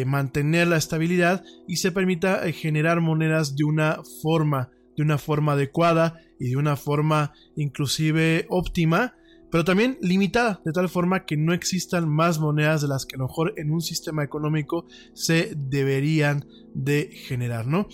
mantener la estabilidad y se permita generar monedas de una forma de una forma adecuada y de una forma inclusive óptima, pero también limitada, de tal forma que no existan más monedas de las que a lo mejor en un sistema económico se deberían de generar, ¿no?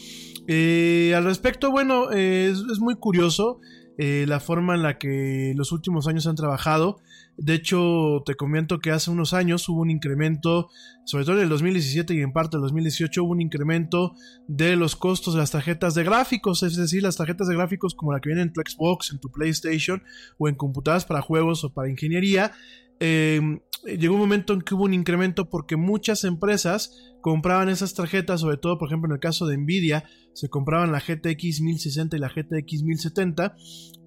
Eh, al respecto, bueno, es, muy curioso eh, la forma en la que los últimos años han trabajado. De hecho, te comento que hace unos años hubo un incremento, sobre todo en el 2017 y en parte el 2018, hubo un incremento de los costos de las tarjetas de gráficos, es decir, las tarjetas de gráficos como la que viene en tu Xbox, en tu PlayStation o en computadoras para juegos o para ingeniería. Eh, llegó un momento en que hubo un incremento porque muchas empresas compraban esas tarjetas, sobre todo por ejemplo en el caso de Nvidia, se compraban la GTX 1060 y la GTX 1070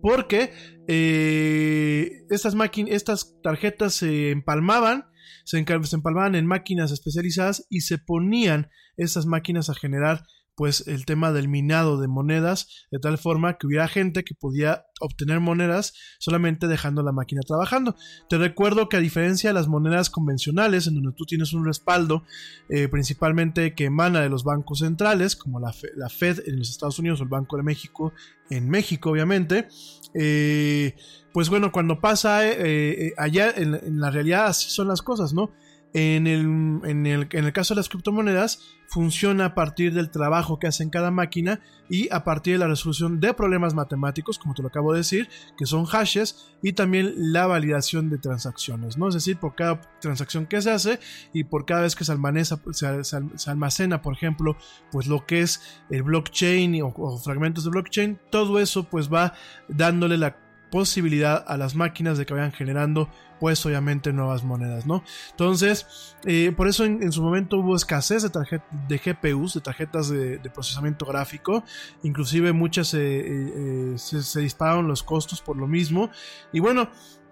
porque eh, estas, estas tarjetas se empalmaban, se, se empalmaban en máquinas especializadas y se ponían esas máquinas a generar pues el tema del minado de monedas de tal forma que hubiera gente que podía obtener monedas solamente dejando la máquina trabajando. Te recuerdo que a diferencia de las monedas convencionales en donde tú tienes un respaldo eh, principalmente que emana de los bancos centrales como la, Fed en los Estados Unidos o el Banco de México en México obviamente, eh, pues bueno, cuando pasa eh, allá en la realidad así son las cosas, ¿no? En el, en, el, en el, caso de las criptomonedas, funciona a partir del trabajo que hace en cada máquina y a partir de la resolución de problemas matemáticos, como te lo acabo de decir, que son hashes, y también la validación de transacciones, ¿no? Es decir, por cada transacción que se hace y por cada vez que se almacena, se, almacena por ejemplo, pues lo que es el blockchain o, o fragmentos de blockchain, todo eso pues va dándole la posibilidad a las máquinas de que vayan generando pues obviamente nuevas monedas, ¿no? Entonces, eh, por eso en, su momento hubo escasez de, de GPUs, de tarjetas de, procesamiento gráfico, inclusive muchas eh, eh, se, dispararon los costos por lo mismo, y bueno,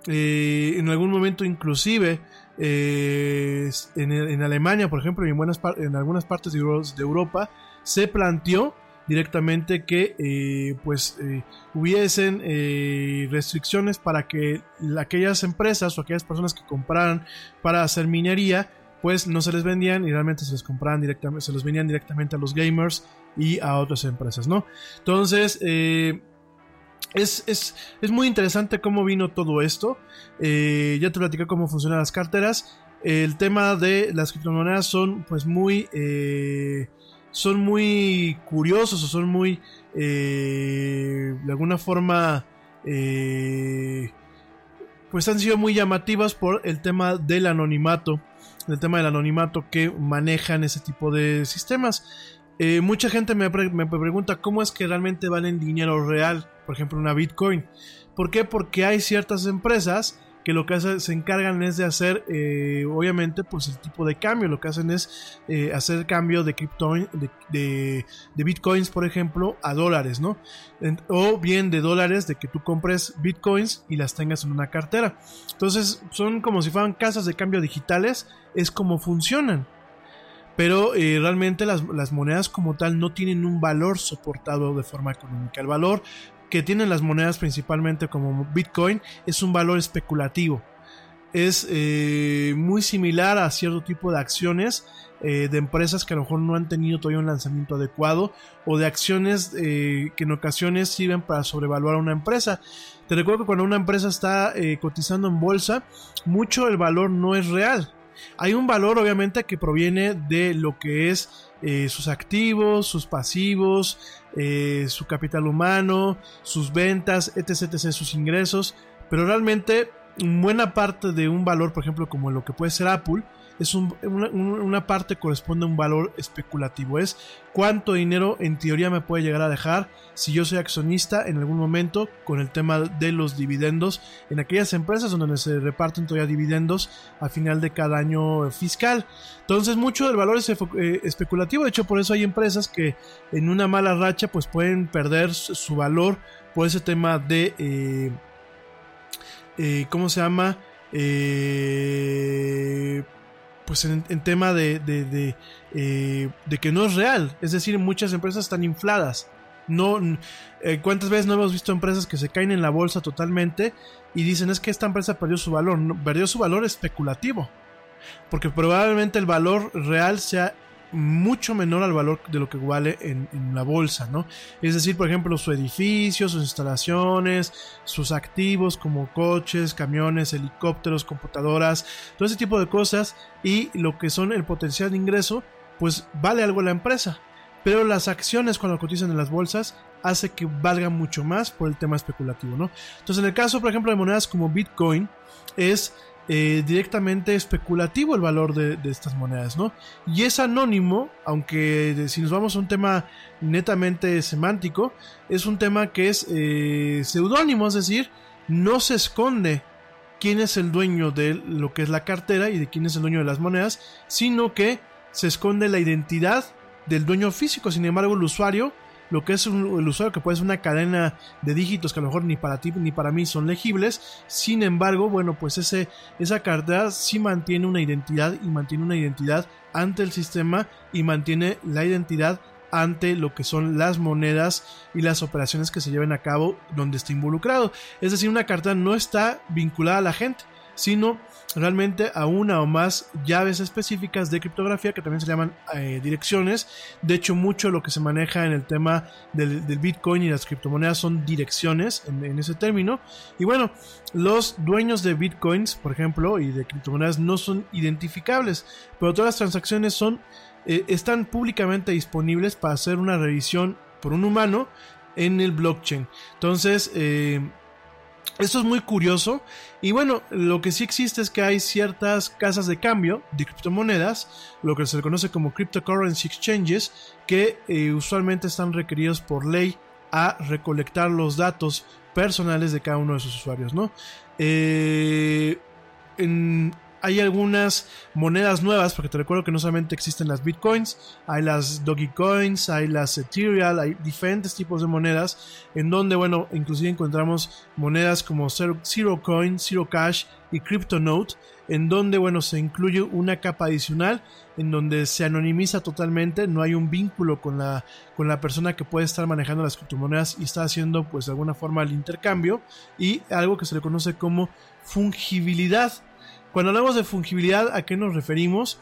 en algún momento inclusive en, Alemania, por ejemplo, y en, buenas en algunas partes de, Europa, se planteó directamente que eh, pues eh, hubiesen eh, restricciones para que aquellas empresas o aquellas personas que compraran para hacer minería pues no se les vendían y realmente se les compraban directamente, se los vendían directamente a los gamers y a otras empresas, ¿no? Entonces, es, es, es, muy interesante cómo vino todo esto. ya te platicé cómo funcionan las carteras. El tema de las criptomonedas son pues muy son muy curiosos o son muy, eh, de alguna forma, eh, pues han sido muy llamativas por el tema del anonimato, el tema del anonimato que manejan ese tipo de sistemas. Eh, mucha gente me, me, pregunta cómo es que realmente valen dinero real, por ejemplo una Bitcoin. ¿Por qué? Porque hay ciertas empresas que lo que se encargan es de hacer, eh, obviamente, pues el tipo de cambio. Lo que hacen es eh, hacer cambio de, de, bitcoins, por ejemplo, a dólares, ¿no? o bien de dólares, de que tú compres bitcoins y las tengas en una cartera. Entonces, son como si fueran casas de cambio digitales, es como funcionan pero eh, realmente las, monedas como tal no tienen un valor soportado de forma económica. El valor que tienen las monedas principalmente como Bitcoin es un valor especulativo. Es eh, muy similar a cierto tipo de acciones eh, de empresas que a lo mejor no han tenido todavía un lanzamiento adecuado o de acciones eh, que en ocasiones sirven para sobrevaluar a una empresa. Te recuerdo que cuando una empresa está cotizando en bolsa, mucho el valor no es real. Hay un valor obviamente que proviene de lo que es sus activos, sus pasivos, eh, su capital humano, sus ventas, etc, etc, sus ingresos, pero realmente buena parte de un valor, por ejemplo, como lo que puede ser Apple, es una, parte corresponde a un valor especulativo. Es cuánto dinero en teoría me puede llegar a dejar si yo soy accionista en algún momento con el tema de los dividendos en aquellas empresas donde se reparten todavía dividendos a final de cada año fiscal. Entonces mucho del valor es eh, especulativo. De hecho, por eso hay empresas que en una mala racha pues pueden perder su valor por ese tema de... Eh, eh, ¿Cómo se llama? Eh, pues en, tema de, eh, de, que no es real. Es decir, muchas empresas están infladas. No, eh, ¿Cuántas veces no hemos visto empresas que se caen en la bolsa totalmente y dicen es que esta empresa perdió su valor? perdió su valor especulativo. Porque probablemente el valor real sea mucho menor al valor de lo que vale en, la bolsa, ¿no? Es decir, por ejemplo, su edificio, sus instalaciones, sus activos como coches, camiones, helicópteros, computadoras, todo ese tipo de cosas y lo que son el potencial de ingreso, pues vale algo la empresa. Pero las acciones cuando cotizan en las bolsas hace que valgan mucho más por el tema especulativo, ¿no? Entonces, en el caso, por ejemplo, de monedas como Bitcoin, es eh, directamente especulativo el valor de, estas monedas, ¿no? Y es anónimo, aunque si nos vamos a un tema netamente semántico, es un tema que es eh, seudónimo, es decir, no se esconde quién es el dueño de lo que es la cartera y de quién es el dueño de las monedas, sino que se esconde la identidad del dueño físico. Sin embargo, el usuario lo que es un, el usuario que puede ser una cadena de dígitos que a lo mejor ni para ti ni para mí son legibles. Sin embargo, bueno, pues ese, esa cartera sí mantiene una identidad y mantiene una identidad ante el sistema y mantiene la identidad ante lo que son las monedas y las operaciones que se lleven a cabo donde está involucrado. Es decir, una cartera no está vinculada a la gente, sino realmente a una o más llaves específicas de criptografía que también se llaman eh, direcciones. De hecho, mucho lo que se maneja en el tema del, Bitcoin y las criptomonedas son direcciones en, ese término. Y bueno, los dueños de Bitcoins, por ejemplo, y de criptomonedas no son identificables, pero todas las transacciones son, eh, están públicamente disponibles para hacer una revisión por un humano en el blockchain. Entonces, eh, esto es muy curioso y bueno, lo que sí existe es que hay ciertas casas de cambio de criptomonedas, lo que se conoce como cryptocurrency exchanges, que eh, usualmente están requeridos por ley a recolectar los datos personales de cada uno de sus usuarios, ¿no? Eh, en, hay algunas monedas nuevas, porque te recuerdo que no solamente existen las bitcoins, hay las Dogecoins, hay las Ethereal, hay diferentes tipos de monedas, en donde, bueno, inclusive encontramos monedas como Zero, Coin, Zero Cash y CryptoNote, en donde, bueno, se incluye una capa adicional en donde se anonimiza totalmente, no hay un vínculo con la, con la persona que puede estar manejando las criptomonedas y está haciendo, pues, de alguna forma el intercambio y algo que se le conoce como fungibilidad. Cuando hablamos de fungibilidad, ¿a qué nos referimos?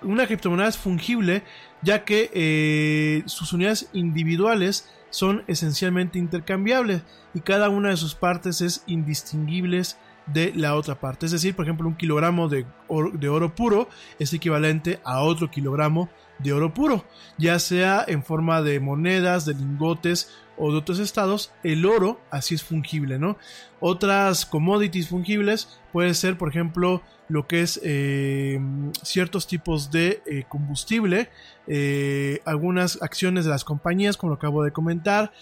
Una criptomoneda es fungible ya que eh, sus unidades individuales son esencialmente intercambiables y cada una de sus partes es indistinguibles de la otra parte. Es decir, por ejemplo, un kilogramo de oro, puro es equivalente a otro kilogramo de oro puro, ya sea en forma de monedas, de lingotes o de otros estados, el oro así es fungible, ¿no? Otras commodities fungibles puede ser, por ejemplo, lo que es eh, ciertos tipos de eh, combustible, eh, algunas acciones de las compañías, como lo acabo de comentar,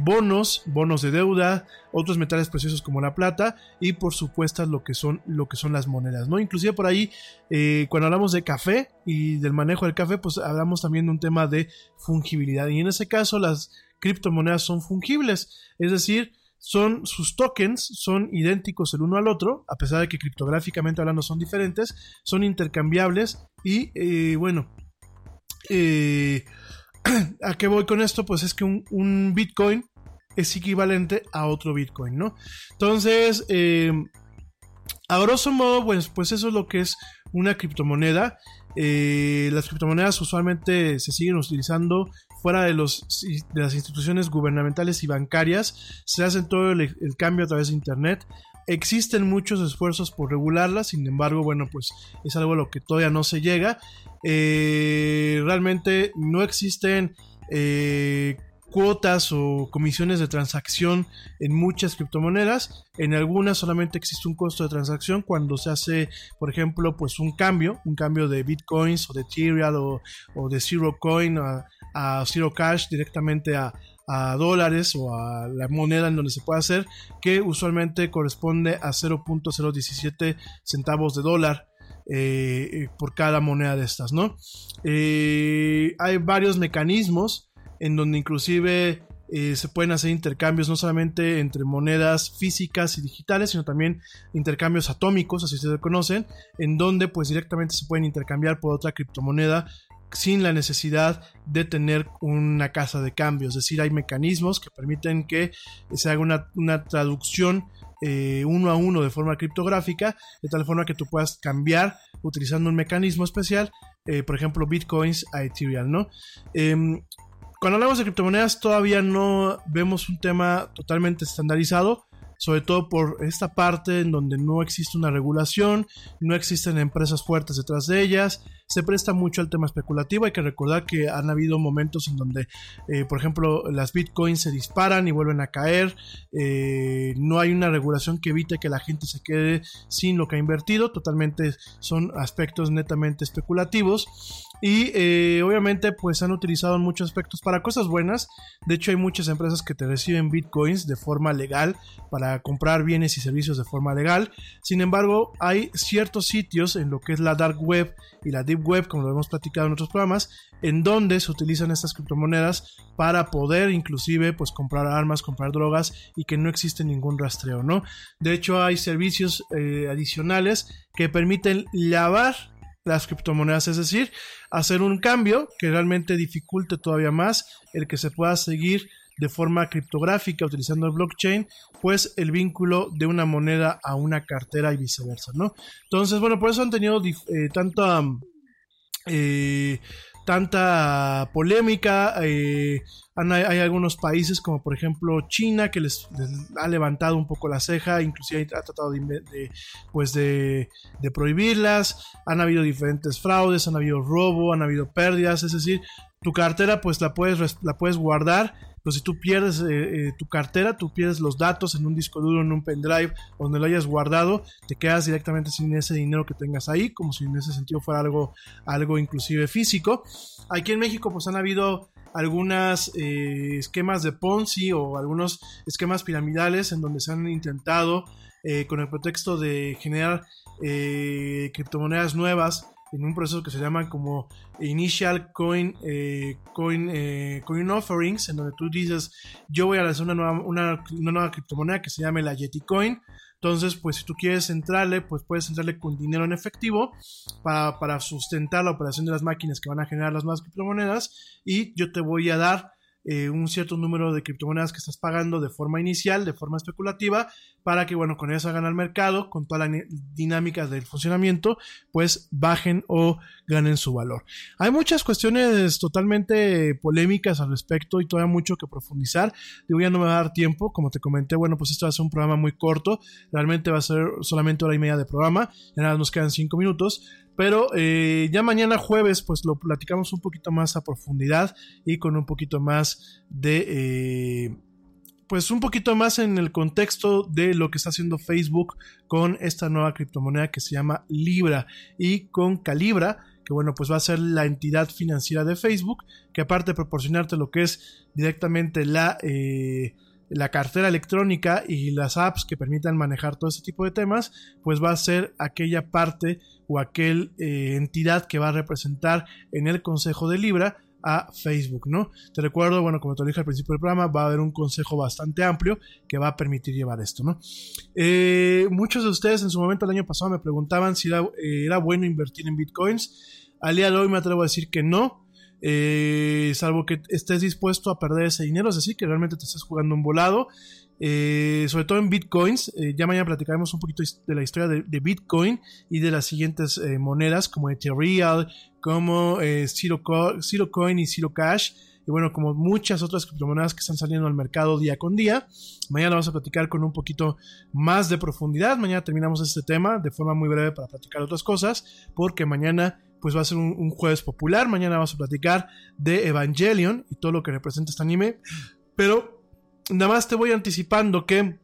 bonos, bonos de deuda, otros metales preciosos como la plata y por supuesto lo que son, lo que son las monedas, ¿no? Inclusive por ahí, cuando hablamos de café y del manejo del café, pues hablamos también de un tema de fungibilidad y en ese caso las criptomonedas son fungibles, es decir, son sus tokens son idénticos el uno al otro, a pesar de que criptográficamente hablando son diferentes, son intercambiables y eh, bueno, eh, ¿a qué voy con esto? Pues es que un, Bitcoin es equivalente a otro Bitcoin, ¿no? Entonces, eh, a grosso modo, pues, pues eso es lo que es una criptomoneda. las criptomonedas usualmente se siguen utilizando fuera de, los, de las instituciones gubernamentales y bancarias, se hacen todo el, cambio a través de Internet. Existen muchos esfuerzos por regularlas, sin embargo, bueno, pues es algo a lo que todavía no se llega. Eh, realmente no existen eh, cuotas o comisiones de transacción en muchas criptomonedas. En algunas solamente existe un costo de transacción cuando se hace, por ejemplo, pues un cambio, un cambio de bitcoins o de Ethereum o, de Zero Coin a, Zero Cash directamente a, dólares o a la moneda en donde se puede hacer, que usualmente corresponde a 0.017 centavos de dólar. Eh, por cada moneda de estas, ¿no? Eh, hay varios mecanismos en donde inclusive eh, se pueden hacer intercambios no solamente entre monedas físicas y digitales, sino también intercambios atómicos, así se conocen, en donde pues directamente se pueden intercambiar por otra criptomoneda sin la necesidad de tener una casa de cambio. Es decir, hay mecanismos que permiten que se haga una, traducción eh, uno a uno de forma criptográfica, de tal forma que tú puedas cambiar utilizando un mecanismo especial, eh, por ejemplo, bitcoins a Ethereum, ¿no? Cuando hablamos de criptomonedas todavía no vemos un tema totalmente estandarizado, sobre todo por esta parte en donde no existe una regulación, no existen empresas fuertes detrás de ellas, se presta mucho al tema especulativo. Hay que recordar que han habido momentos en donde, eh, por ejemplo, las bitcoins se disparan y vuelven a caer. Eh, no hay una regulación que evite que la gente se quede sin lo que ha invertido. Totalmente son aspectos netamente especulativos. Y eh, obviamente pues han utilizado en muchos aspectos para cosas buenas. De hecho hay muchas empresas que te reciben bitcoins de forma legal para comprar bienes y servicios de forma legal. Sin embargo hay ciertos sitios en lo que es la dark web y la deep web, como lo hemos platicado en otros programas, en donde se utilizan estas criptomonedas para poder inclusive pues comprar armas, comprar drogas y que no existe ningún rastreo, ¿no? De hecho hay servicios eh, adicionales que permiten lavar las criptomonedas, es decir, hacer un cambio que realmente dificulte todavía más el que se pueda seguir de forma criptográfica utilizando el blockchain, pues el vínculo de una moneda a una cartera y viceversa, ¿no? Entonces, bueno, por eso han tenido eh, tanta, eh, tanta polémica. Eh, hay, algunos países como por ejemplo China que les, ha levantado un poco la ceja, inclusive ha tratado de, pues de, de, prohibirlas. Han habido diferentes fraudes, han habido robo, han habido pérdidas, es decir, tu cartera pues la puedes, la puedes guardar pero si tú pierdes eh, eh, tu cartera, tú pierdes los datos en un disco duro, en un pendrive, donde lo hayas guardado, te quedas directamente sin ese dinero que tengas ahí, como si en ese sentido fuera algo, algo inclusive físico. Aquí en México pues han habido algunos eh, esquemas de Ponzi o algunos esquemas piramidales en donde se han intentado con el pretexto de generar criptomonedas nuevas en un proceso que se llama como Initial Coin, eh, coin, eh, coin Offerings, en donde tú dices, yo voy a hacer una nueva, una, una nueva criptomoneda que se llame la Yeti Coin. Entonces, pues si tú quieres entrarle, pues puedes entrarle con dinero en efectivo para, para sustentar la operación de las máquinas que van a generar las nuevas criptomonedas y yo te voy a dar eh, un cierto número de criptomonedas que estás pagando de forma inicial, de forma especulativa, para que, bueno, con eso hagan al mercado, con toda la dinámica del funcionamiento, pues bajen o ganen su valor. Hay muchas cuestiones totalmente polémicas al respecto y todavía mucho que profundizar. Digo, ya no me va a dar tiempo, como te comenté, bueno, pues esto va a ser un programa muy corto, realmente va a ser solamente hora y media de programa, ya nada nos quedan cinco minutos, pero eh, ya mañana jueves, pues lo platicamos un poquito más a profundidad y con un poquito más de. Eh, pues un poquito más en el contexto de lo que está haciendo Facebook con esta nueva criptomoneda que se llama Libra y con Calibra, que bueno, pues va a ser la entidad financiera de Facebook, que aparte de proporcionarte lo que es directamente la, eh, la cartera electrónica y las apps que permitan manejar todo ese tipo de temas, pues va a ser aquella parte o aquel eh, entidad que va a representar en el Consejo de Libra a Facebook, ¿no? Te recuerdo, bueno, como te dije al principio del programa, va a haber un consejo bastante amplio que va a permitir llevar esto, ¿no? Eh, muchos de ustedes en su momento el año pasado me preguntaban si eh, era bueno invertir en bitcoins. Al día de hoy me atrevo a decir que no. salvo que estés dispuesto a perder ese dinero, es decir, que realmente te estés jugando un volado eh, sobre todo en bitcoins. Eh, ya mañana platicaremos un poquito de la historia de, Bitcoin y de las siguientes eh, monedas como Ethereum, como Zero, Coin y Zero Cash. Y bueno, como muchas otras criptomonedas que están saliendo al mercado día con día. Mañana vamos a platicar con un poquito más de profundidad. Mañana terminamos este tema de forma muy breve para platicar otras cosas. Porque mañana pues va a ser un, un jueves popular. Mañana vamos a platicar de Evangelion y todo lo que representa este anime. Pero nada más te voy anticipando que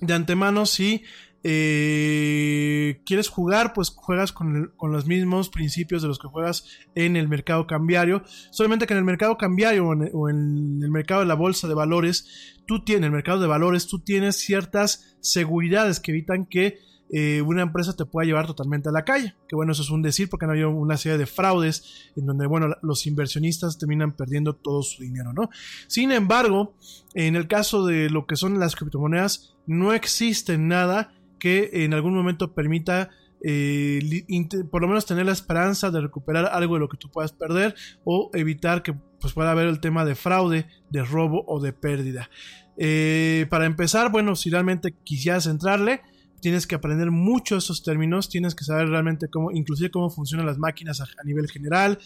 de antemano si eh, quieres jugar, pues juegas con, los mismos principios de los que juegas en el mercado cambiario. Solamente que en el mercado cambiario o en, el mercado de la bolsa de valores, tú tienes, el mercado de valores, tú tienes ciertas seguridades que evitan que eh, una empresa te pueda llevar totalmente a la calle. Que bueno, eso es un decir porque han habido una serie de fraudes en donde, bueno, los inversionistas terminan perdiendo todo su dinero, ¿no? Sin embargo, en el caso de lo que son las criptomonedas, no existe nada que en algún momento permita eh, por lo menos tener la esperanza de recuperar algo de lo que tú puedas perder o evitar que pues, pueda haber el tema de fraude, de robo o de pérdida. Eh, para empezar, bueno, si realmente quisieras entrarle, tienes que aprender mucho esos términos, tienes que saber realmente cómo, inclusive cómo funcionan las máquinas a, nivel general,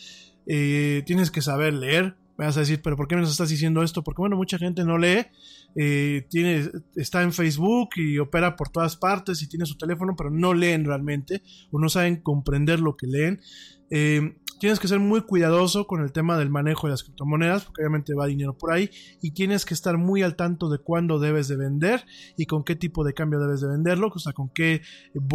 eh, tienes que saber leer. Me vas a decir, pero ¿por qué me estás diciendo esto? Porque bueno, mucha gente no lee, eh, tiene, está en Facebook y opera por todas partes y tiene su teléfono, pero no leen realmente o no saben comprender lo que leen. Eh, tienes que ser muy cuidadoso con el tema del manejo de las criptomonedas, porque obviamente va dinero por ahí, y tienes que estar muy al tanto de cuándo debes de vender y con qué tipo de cambio debes de venderlo, o sea, con qué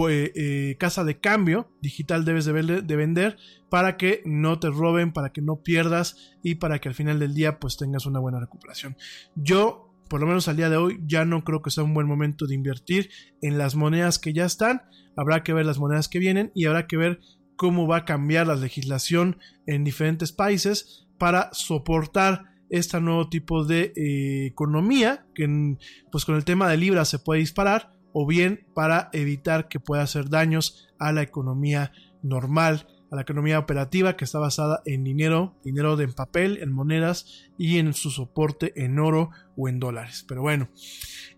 eh, casa de cambio digital debes de, de, vender para que no te roben, para que no pierdas y para que al final del día pues tengas una buena recuperación. Yo por lo menos al día de hoy, ya no creo que sea un buen momento de invertir en las monedas que ya están. Habrá que ver las monedas que vienen y habrá que ver cómo va a cambiar la legislación en diferentes países para soportar este nuevo tipo de eh, economía que pues con el tema de Libra se puede disparar o bien para evitar que pueda hacer daños a la economía normal a la economía operativa que está basada en dinero, dinero de en papel, en monedas y en su soporte en oro o en dólares. Pero bueno,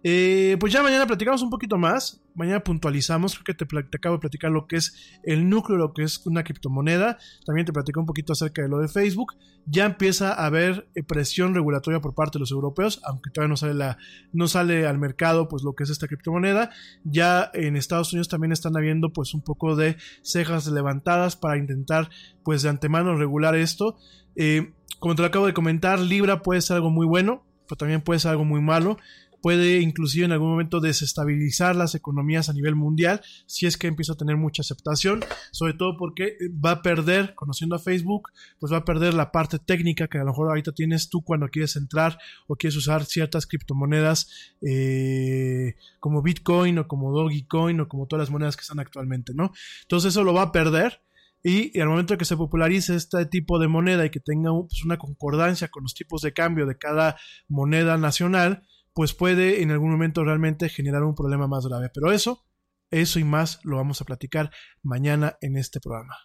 eh, pues ya mañana platicamos un poquito más. Mañana puntualizamos, creo que te, acabo de platicar lo que es el núcleo, lo que es una criptomoneda. También te platico un poquito acerca de lo de Facebook. Ya empieza a haber eh, presión regulatoria por parte de los europeos, aunque todavía no sale, la, no sale al mercado pues lo que es esta criptomoneda. Ya en Estados Unidos también están habiendo pues un poco de cejas levantadas para intentar pues de antemano regular esto. Eh, como te lo acabo de comentar, Libra puede ser algo muy bueno, pero también puede ser algo muy malo puede inclusive en algún momento desestabilizar las economías a nivel mundial si es que empieza a tener mucha aceptación, sobre todo porque va a perder, conociendo a Facebook, pues va a perder la parte técnica que a lo mejor ahorita tienes tú cuando quieres entrar o quieres usar ciertas criptomonedas eh, como Bitcoin o como Dogecoin o como todas las monedas que están actualmente, ¿no? Entonces eso lo va a perder Y al momento que se popularice este tipo de moneda y que tenga pues, una concordancia con los tipos de cambio de cada moneda nacional, pues puede en algún momento realmente generar un problema más grave. Pero eso, eso y más lo vamos a platicar mañana en este programa.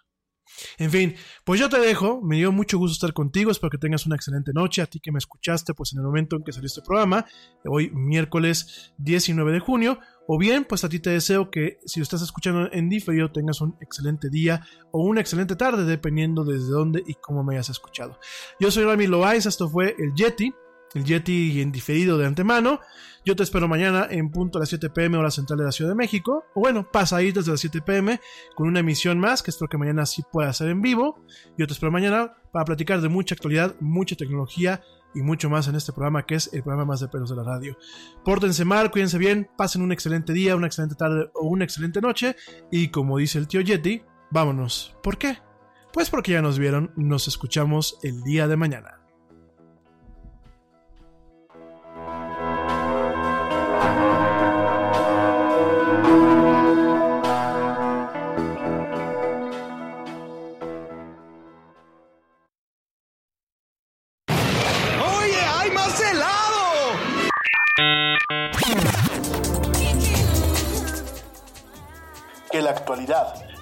En fin, pues yo te dejo, me dio mucho gusto estar contigo, espero que tengas una excelente noche, a ti que me escuchaste pues en el momento en que salió este programa, hoy miércoles 19 de junio, o bien pues a ti te deseo que si estás escuchando en diferido tengas un excelente día o una excelente tarde, dependiendo desde dónde y cómo me hayas escuchado. Yo soy Rami Loaiz, esto fue el Yeti, el Yeti en diferido de antemano. Yo te espero mañana en punto a las 7 pm hora central de la Ciudad de México. O bueno, pasa ahí desde las 7 pm con una emisión más que espero que mañana sí pueda ser en vivo. Yo te espero mañana para platicar de mucha actualidad, mucha tecnología y mucho más en este programa que es el programa más de pelos de la radio. Pórtense mal, cuídense bien, pasen un excelente día, una excelente tarde o una excelente noche. Y como dice el tío Yeti, vámonos. ¿Por qué? Pues porque ya nos vieron, nos escuchamos el día de mañana.